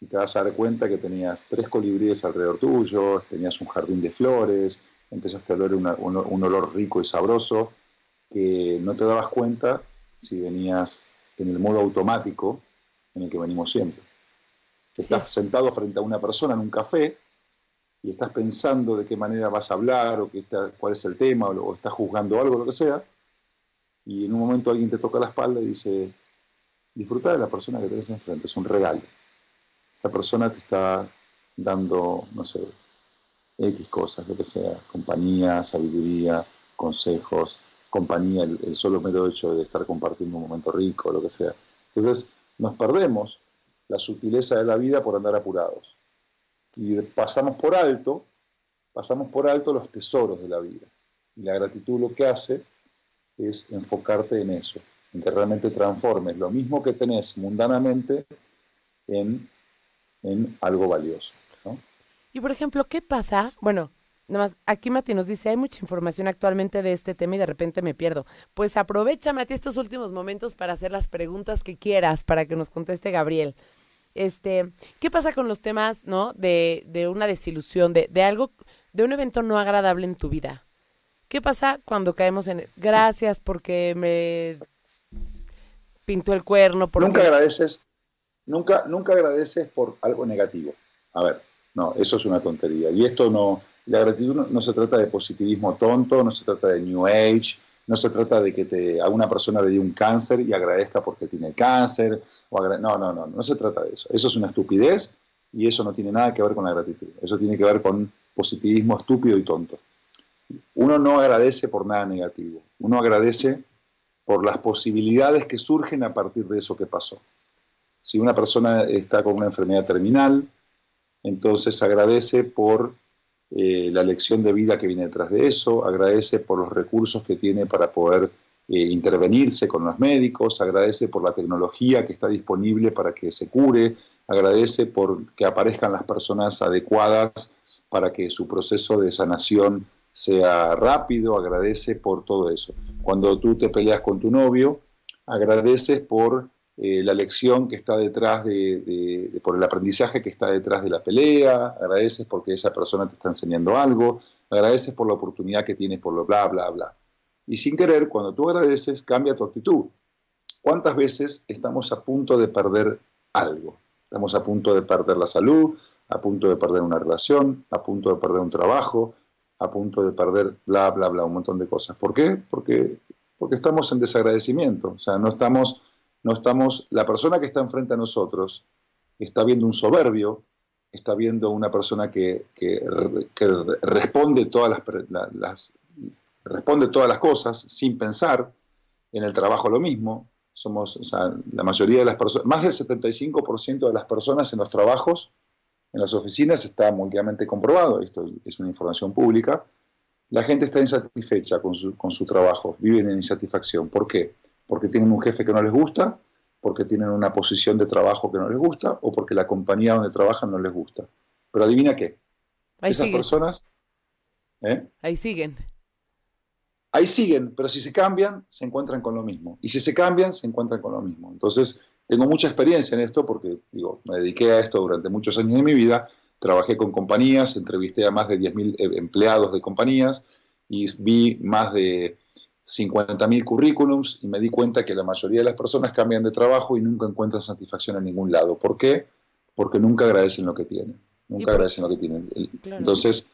y te vas a dar cuenta que tenías tres colibríes alrededor tuyo, tenías un jardín de flores, empezaste a oler un, olor rico y sabroso que no te dabas cuenta si venías en el modo automático en el que venimos siempre. Estás sentado frente a una persona en un café y estás pensando de qué manera vas a hablar o qué cuál es el tema o, estás juzgando algo, lo que sea, y en un momento alguien te toca la espalda y dice, disfruta de la persona que tienes enfrente, es un regalo. Esta persona te está dando, no sé, X cosas, lo que sea, compañía, sabiduría, consejos, compañía, el, solo mero hecho de estar compartiendo un momento rico, lo que sea. Entonces, nos perdemos la sutileza de la vida por andar apurados. Y pasamos por alto, pasamos por alto los tesoros de la vida. Y la gratitud lo que hace es enfocarte en eso, en que realmente transformes lo mismo que tenés mundanamente en, en algo valioso. Y por ejemplo, ¿qué pasa? Bueno, nada más, aquí Mati nos dice, hay mucha información actualmente de este tema y de repente me pierdo. Pues aprovecha, Mati, estos últimos momentos para hacer las preguntas que quieras, para que nos conteste Gabriel. Este, ¿qué pasa con los temas, no? De, de una desilusión, de, de algo, de un evento no agradable en tu vida. ¿Qué pasa cuando caemos en gracias porque me pintó el cuerno? Nunca agradeces, nunca, nunca agradeces por algo negativo. A ver, no, eso es una tontería. Y esto no, la gratitud no, se trata de positivismo tonto, no se trata de New Age, no se trata de que te, a una persona le dé un cáncer y agradezca porque tiene cáncer. O no, no, no, no se trata de eso. Eso es una estupidez y eso no tiene nada que ver con la gratitud. Eso tiene que ver con positivismo estúpido y tonto. Uno no agradece por nada negativo. Uno agradece por las posibilidades que surgen a partir de eso que pasó. Si una persona está con una enfermedad terminal, entonces agradece por eh, la lección de vida que viene detrás de eso, agradece por los recursos que tiene para poder eh, intervenirse con los médicos, agradece por la tecnología que está disponible para que se cure, agradece por que aparezcan las personas adecuadas para que su proceso de sanación sea rápido, agradece por todo eso. Cuando tú te peleas con tu novio, agradeces por eh, la lección que está detrás de, por el aprendizaje que está detrás de la pelea, agradeces porque esa persona te está enseñando algo, agradeces por la oportunidad que tienes por lo bla, bla, bla. Y sin querer, cuando tú agradeces, cambia tu actitud. ¿Cuántas veces estamos a punto de perder algo? Estamos a punto de perder la salud, a punto de perder una relación, a punto de perder un trabajo, a punto de perder bla, bla, bla, un montón de cosas. ¿Por qué? Porque, porque estamos en desagradecimiento. O sea, no estamos no estamos, la persona que está enfrente a nosotros está viendo un soberbio, está viendo una persona que, responde, todas las, responde todas las cosas sin pensar, en el trabajo lo mismo, somos, la mayoría de las personas, más del 75% de las personas en los trabajos, en las oficinas, está mundialmente comprobado, esto es una información pública, la gente está insatisfecha con su, con su trabajo, viven en insatisfacción. ¿Por qué? porque tienen un jefe que no les gusta, porque tienen una posición de trabajo que no les gusta o porque la compañía donde trabajan no les gusta. Pero adivina qué. Esas personas... ¿eh? Ahí siguen. Ahí siguen, pero si se cambian, se encuentran con lo mismo. Y si se cambian, se encuentran con lo mismo. Entonces, tengo mucha experiencia en esto porque, digo, me dediqué a esto durante muchos años de mi vida. Trabajé con compañías, entrevisté a más de 10.000 eh, empleados de compañías y vi más de 50.000 currículums y me di cuenta que la mayoría de las personas cambian de trabajo y nunca encuentran satisfacción en ningún lado. ¿Por qué? Porque nunca agradecen lo que tienen. Nunca agradecen lo que tienen. Entonces,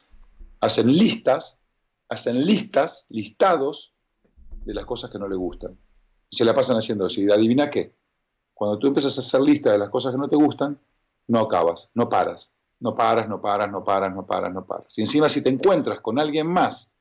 hacen listas, hacen listas, listados de las cosas que no les gustan. Y se la pasan haciendo eso. Y adivina qué. Cuando tú empiezas a hacer lista de las cosas que no te gustan, no acabas, no paras. No paras, no paras, no paras, no paras, no paras. Y encima si te encuentras con alguien más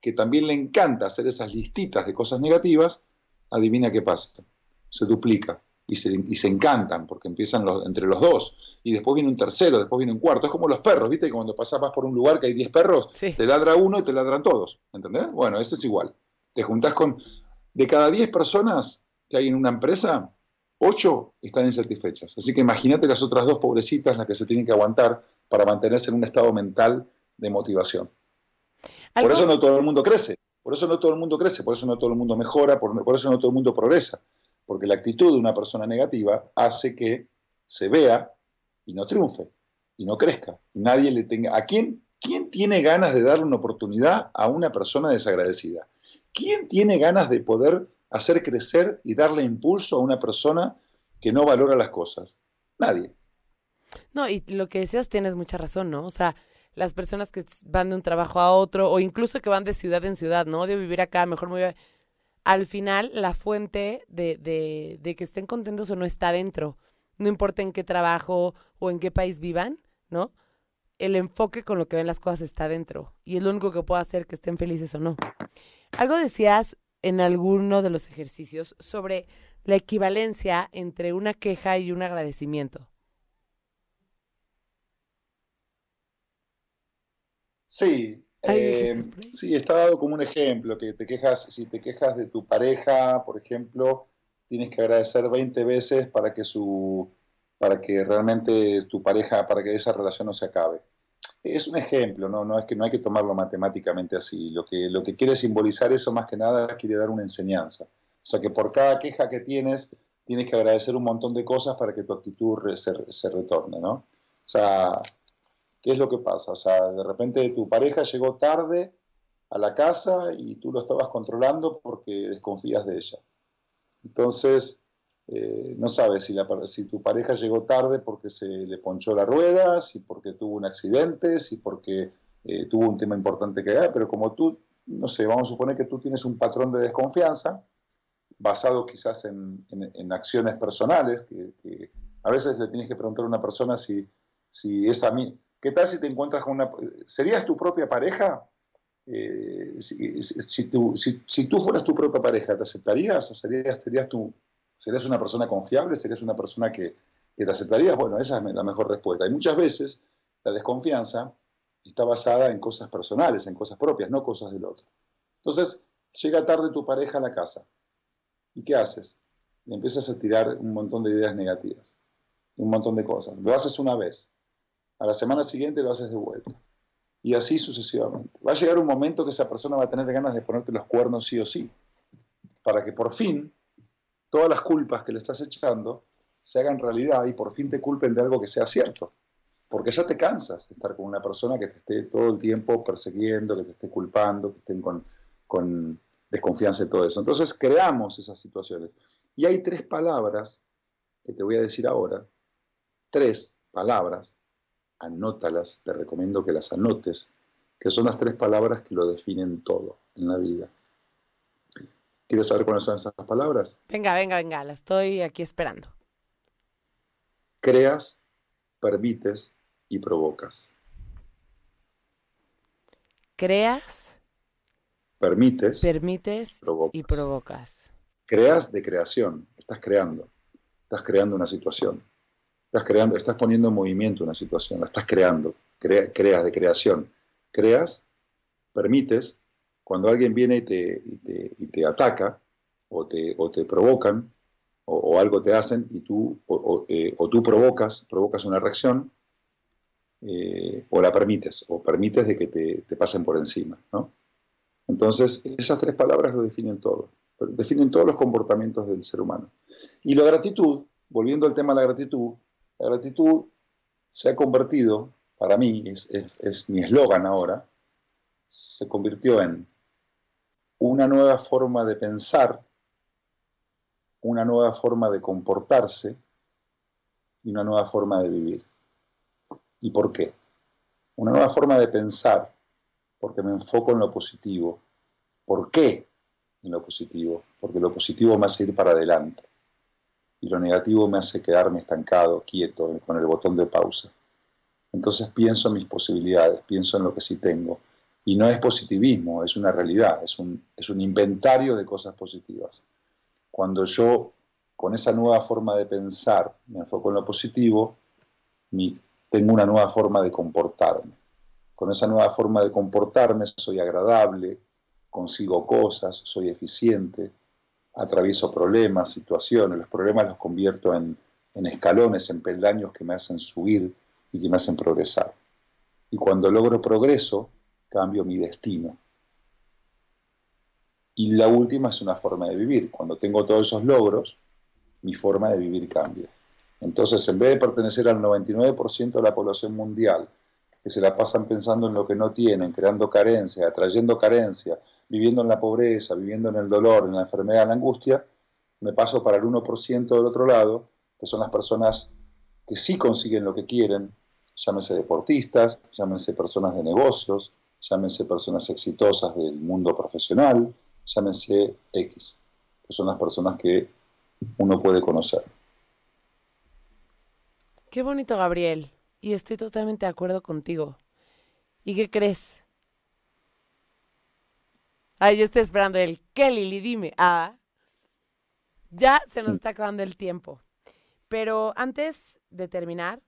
que también le encanta hacer esas listitas de cosas negativas, adivina qué pasa. Se duplica y se, se encantan porque empiezan entre los dos. Y después viene un tercero, después viene un cuarto. Es como los perros, ¿viste? Cuando pasas por un lugar que hay 10 perros, te ladra uno y te ladran todos. ¿Entendés? Bueno, esto es igual. Te juntás con. De cada 10 personas que hay en una empresa, 8 están insatisfechas. Así que imagínate las otras dos pobrecitas, las que se tienen que aguantar para mantenerse en un estado mental de motivación. Por eso no todo el mundo crece, por eso no todo el mundo crece, por eso no todo el mundo mejora, por, eso no todo el mundo progresa, porque la actitud de una persona negativa hace que se vea y no triunfe, y no crezca, y nadie le tenga... ¿A quién, quién tiene ganas de darle una oportunidad a una persona desagradecida? ¿Quién tiene ganas de poder hacer crecer y darle impulso a una persona que no valora las cosas? Nadie. No, y lo que decías tienes mucha razón, ¿no? O sea, las personas que van de un trabajo a otro o incluso que van de ciudad en ciudad, ¿no? De vivir acá, mejor muy... Al final, la fuente de, de, de que estén contentos o no está dentro. No importa en qué trabajo o en qué país vivan, ¿no? El enfoque con lo que ven las cosas está dentro. Y es lo único que puede hacer que estén felices o no. Algo decías en alguno de los ejercicios sobre la equivalencia entre una queja y un agradecimiento. Sí, eh, sí, está dado como un ejemplo, que te quejas, si te quejas de tu pareja, por ejemplo, tienes que agradecer 20 veces para que su para que realmente tu pareja, para que esa relación no se acabe. Es un ejemplo, no, no es que no hay que tomarlo matemáticamente así. Lo que, lo que quiere simbolizar eso más que nada quiere dar una enseñanza. O sea que por cada queja que tienes, tienes que agradecer un montón de cosas para que tu actitud se, se retorne, ¿no? O sea, ¿Qué es lo que pasa? O sea, de repente tu pareja llegó tarde a la casa y tú lo estabas controlando porque desconfías de ella. Entonces, eh, no sabes si, tu pareja llegó tarde porque se le ponchó la rueda, si porque tuvo un accidente, si porque eh, tuvo un tema importante que ver, pero como tú, no sé, vamos a suponer que tú tienes un patrón de desconfianza basado quizás en, acciones personales, que, a veces le tienes que preguntar a una persona si, si es a mí, ¿Qué tal si te encuentras con una... ¿Serías tu propia pareja? eh, si, tú, si, tú, fueras tu propia pareja, ¿te aceptarías? ¿O serías, serías, tú, serías una persona confiable? ¿Serías una persona que, te aceptarías? Bueno, esa es la mejor respuesta. Y muchas veces la desconfianza está basada en cosas personales, en cosas propias, no cosas del otro. Entonces, llega tarde tu pareja a la casa. ¿Y qué haces? Y empiezas a tirar un montón de ideas negativas, un montón de cosas. Lo haces una vez. A la semana siguiente lo haces de vuelta. Y así sucesivamente. Va a llegar un momento que esa persona va a tener ganas de ponerte los cuernos sí o sí. Para que por fin todas las culpas que le estás echando se hagan realidad y por fin te culpen de algo que sea cierto. Porque ya te cansas de estar con una persona que te esté todo el tiempo persiguiendo, que te esté culpando, que estén con, con desconfianza y todo eso. Entonces creamos esas situaciones. Y hay tres palabras que te voy a decir ahora, tres palabras, anótalas, te recomiendo que las anotes, que son las tres palabras que lo definen todo en la vida. ¿Quieres saber cuáles son esas palabras? Venga, venga, venga, las estoy aquí esperando. Creas, permites y provocas. Creas, permites, permites y provocas. Creas de creación, estás creando, estás creando una situación, estás creando, estás poniendo en movimiento una situación, la estás creando, creas de creación, creas, permites, cuando alguien viene y te, y te, ataca o te, o te provocan o, algo te hacen y tú o, eh, tú provocas, provocas una reacción eh, o la permites, o permites de que te, te pasen por encima, ¿no? Entonces, esas tres palabras lo definen todo, definen todos los comportamientos del ser humano. Y la gratitud, volviendo al tema de la gratitud, la gratitud se ha convertido, para mí, es, mi eslogan ahora, se convirtió en una nueva forma de pensar, una nueva forma de comportarse y una nueva forma de vivir. ¿Y por qué? Una nueva forma de pensar porque me enfoco en lo positivo. ¿Por qué en lo positivo? Porque lo positivo me hace ir para adelante y lo negativo me hace quedarme estancado, quieto, con el botón de pausa. Entonces pienso en mis posibilidades, pienso en lo que sí tengo. Y no es positivismo, es una realidad, es un, inventario de cosas positivas. Cuando yo, con esa nueva forma de pensar, me enfoco en lo positivo, tengo una nueva forma de comportarme con esa nueva forma de comportarme soy agradable, consigo cosas, soy eficiente, atravieso problemas, situaciones, los problemas los convierto en, escalones, en peldaños que me hacen subir y que me hacen progresar. Y cuando logro progreso, cambio mi destino. Y la última es una forma de vivir. Cuando tengo todos esos logros, mi forma de vivir cambia. Entonces, en vez de pertenecer al 99% de la población mundial, que se la pasan pensando en lo que no tienen, creando carencia, atrayendo carencia, viviendo en la pobreza, viviendo en el dolor, en la enfermedad, en la angustia, me paso para el 1% del otro lado, que son las personas que sí consiguen lo que quieren, llámense deportistas, llámense personas de negocios, llámense personas exitosas del mundo profesional, llámense X, que son las personas que uno puede conocer. Qué bonito, Gabriel. Y estoy totalmente de acuerdo contigo. ¿Y qué crees? Ay, yo estoy esperando el ¿qué, Lili? Dime. Ah, ya se nos está acabando el tiempo. Pero antes de terminar,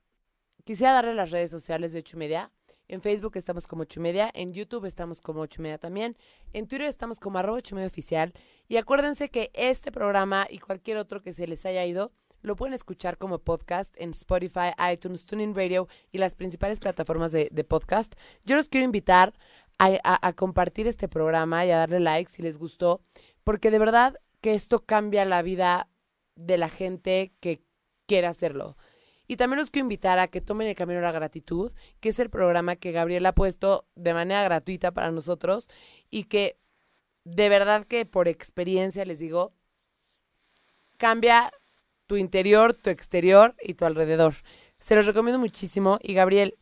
quisiera darle las redes sociales de ocho y media. En Facebook estamos como ocho y media, en YouTube estamos como ocho y media también, en Twitter estamos como arroba ocho y media oficial. Y acuérdense que este programa y cualquier otro que se les haya ido lo pueden escuchar como podcast en Spotify, iTunes, TuneIn Radio y las principales plataformas de, podcast. Yo los quiero invitar a, compartir este programa y a darle like si les gustó, porque de verdad que esto cambia la vida de la gente que quiere hacerlo. Y también los quiero invitar a que tomen el camino a la gratitud, que es el programa que Gabriel ha puesto de manera gratuita para nosotros y que de verdad que por experiencia les digo, cambia tu interior, tu exterior y tu alrededor. Se los recomiendo muchísimo. Y Gabriel,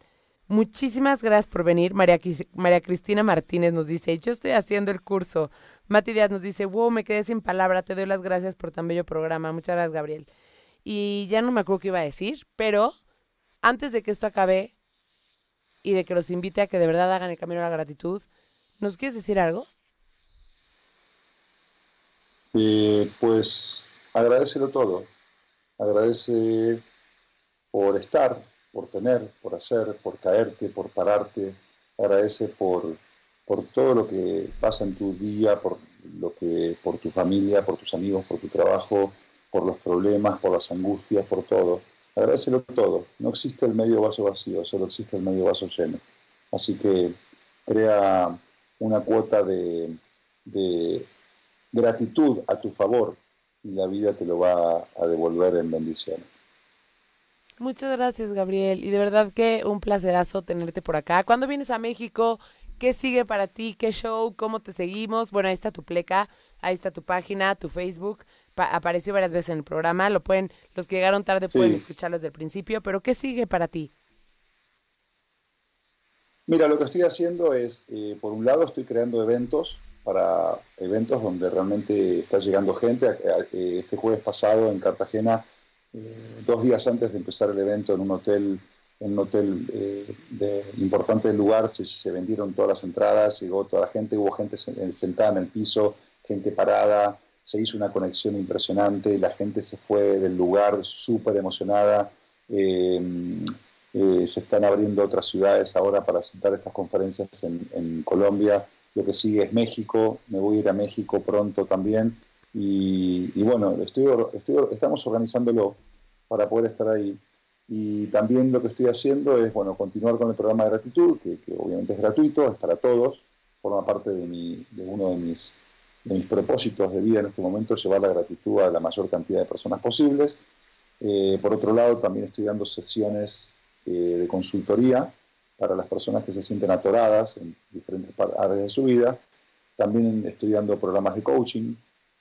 muchísimas gracias por venir. María, María Cristina Martínez nos dice, yo estoy haciendo el curso. Mati Díaz nos dice, wow, me quedé sin palabra. Te doy las gracias por tan bello programa. Muchas gracias, Gabriel. Y ya no me acuerdo qué iba a decir, pero antes de que esto acabe y de que los invite a que de verdad hagan el camino a la gratitud, ¿Nos quieres decir algo? Eh, pues agradecelo todo. Agradece por estar, por tener, por hacer, por caerte, por pararte. Agradece por, por todo lo que pasa en tu día, por, lo que, por tu familia, por tus amigos, por tu trabajo, por los problemas, por las angustias, por todo. Agradecelo todo. No existe el medio vaso vacío, solo existe el medio vaso lleno. Así que crea una cuota de, gratitud a tu favor y la vida te lo va a devolver en bendiciones. Muchas gracias, Gabriel. Y de verdad que un placerazo tenerte por acá. ¿Cuándo vienes a México? ¿Qué sigue para ti? ¿Qué show? ¿Cómo te seguimos? Bueno, ahí está tu pleca, ahí está tu página, tu Facebook. Apareció varias veces en el programa. Lo pueden, los que llegaron tarde pueden escucharlo desde el principio. Pero ¿qué sigue para ti? Mira, lo que estoy haciendo es, eh, por un lado, estoy creando eventos para eventos donde realmente está llegando gente. Este jueves pasado en Cartagena, eh, dos días antes de empezar el evento en un hotel, en un hotel eh, de importante lugar, se, se, vendieron todas las entradas, llegó toda la gente, hubo gente sentada en el piso, gente parada, se hizo una conexión impresionante, la gente se fue del lugar súper emocionada. Eh, se están abriendo otras ciudades ahora para sentar estas conferencias en, Colombia lo que sigue es México, me voy a ir a México pronto también. Y, bueno, estoy, estamos organizándolo para poder estar ahí. Y también lo que estoy haciendo es, bueno, continuar con el programa de gratitud, que, obviamente es gratuito, es para todos, forma parte de, mi, de uno de mis, mis propósitos de vida en este momento, llevar la gratitud a la mayor cantidad de personas posibles. Eh, por otro lado, también estoy dando sesiones eh, de consultoría para las personas que se sienten atoradas en diferentes áreas de su vida. También estudiando programas de coaching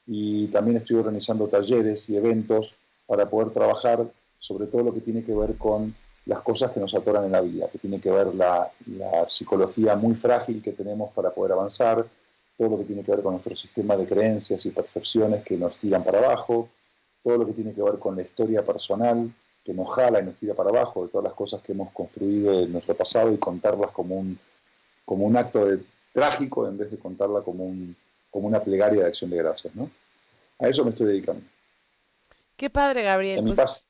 y también estoy organizando talleres y eventos para poder trabajar sobre todo lo que tiene que ver con las cosas que nos atoran en la vida, que tiene que ver la, la psicología muy frágil que tenemos para poder avanzar, todo lo que tiene que ver con nuestro sistema de creencias y percepciones que nos tiran para abajo, todo lo que tiene que ver con la historia personal que nos jala y nos tira para abajo de todas las cosas que hemos construido en nuestro pasado y contarlas como un, como un acto de, trágico en vez de contarla como, un, como una plegaria de acción de gracias. ¿no? A eso me estoy dedicando. Qué padre, Gabriel. En, mi, pues,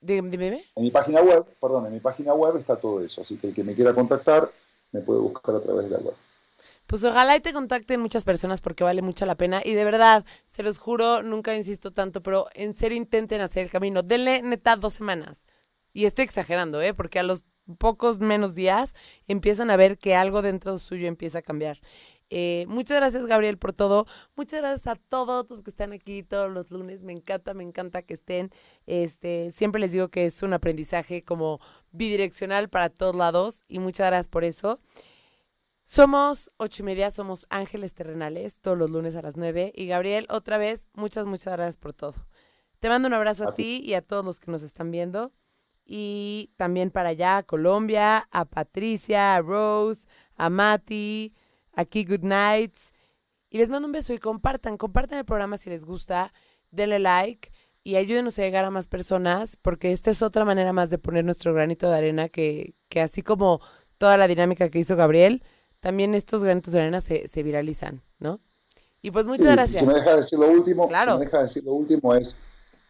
en mi página web, perdón, en mi página web está todo eso, así que el que me quiera contactar me puede buscar a través de la web. Pues ojalá y te contacten muchas personas porque vale mucho la pena. Y de verdad, se los juro, nunca insisto tanto, pero en serio intenten hacer el camino. Denle neta dos semanas. Y estoy exagerando, ¿eh? Porque a los pocos menos días empiezan a ver que algo dentro suyo empieza a cambiar. Eh, muchas gracias, Gabriel, por todo. Muchas gracias a todos los que están aquí todos los lunes. Me encanta, me encanta que estén. Este, siempre les digo que es un aprendizaje como bidireccional para todos lados. Y muchas gracias por eso. Somos ocho y media, somos Ángeles Terrenales, todos los lunes a las nueve. Y Gabriel, otra vez, muchas, muchas gracias por todo. Te mando un abrazo a, ti y a todos los que nos están viendo. Y también para allá, a Colombia, a Patricia, a Rose, a Mati, aquí Good Nights. Y les mando un beso y compartan, compartan el programa si les gusta, denle like y ayúdenos a llegar a más personas, porque esta es otra manera más de poner nuestro granito de arena que, que así como toda la dinámica que hizo Gabriel, también estos granitos de arena se, se viralizan, ¿no? Y pues muchas gracias. Si me deja decir lo último, claro. si me deja decir lo último es,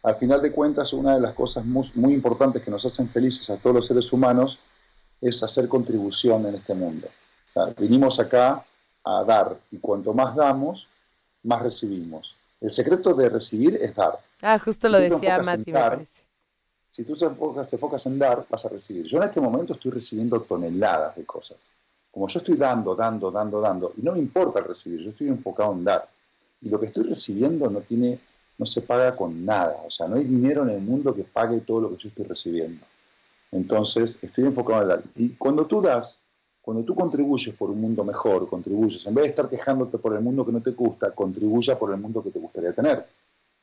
al final de cuentas, una de las cosas muy, muy importantes que nos hacen felices a todos los seres humanos es hacer contribución en este mundo. O sea, vinimos acá a dar y cuanto más damos, más recibimos. El secreto de recibir es dar. Ah, justo lo decía Mati, me parece. Si tú te enfocas, te enfocas en dar, vas a recibir. Yo en este momento estoy recibiendo toneladas de cosas. Como yo estoy dando, dando, dando, dando, y no me importa recibir, yo estoy enfocado en dar. Y lo que estoy recibiendo no tiene, no se paga con nada. O sea, no hay dinero en el mundo que pague todo lo que yo estoy recibiendo. Entonces, estoy enfocado en dar. Y cuando tú das, cuando tú contribuyes por un mundo mejor, contribuyes, en vez de estar quejándote por el mundo que no te gusta, contribuya por el mundo que te gustaría tener.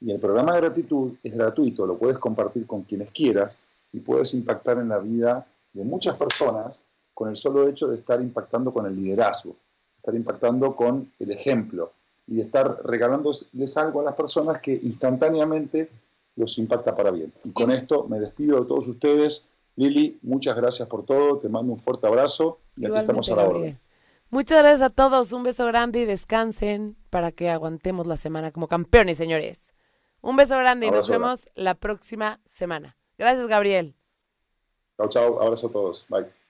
Y el programa de gratitud es gratuito, lo puedes compartir con quienes quieras y puedes impactar en la vida de muchas personas con el solo hecho de estar impactando con el liderazgo, estar impactando con el ejemplo y de estar regalándoles algo a las personas que instantáneamente los impacta para bien. Y con esto me despido de todos ustedes. Lili, muchas gracias por todo, te mando un fuerte abrazo y aquí estamos a la orden. Muchas gracias a todos. Un beso grande y descansen para que aguantemos la semana como campeones, señores. Un beso grande y nos vemos la próxima semana. Gracias, Gabriel. Chao, chao. Abrazo a todos. Bye.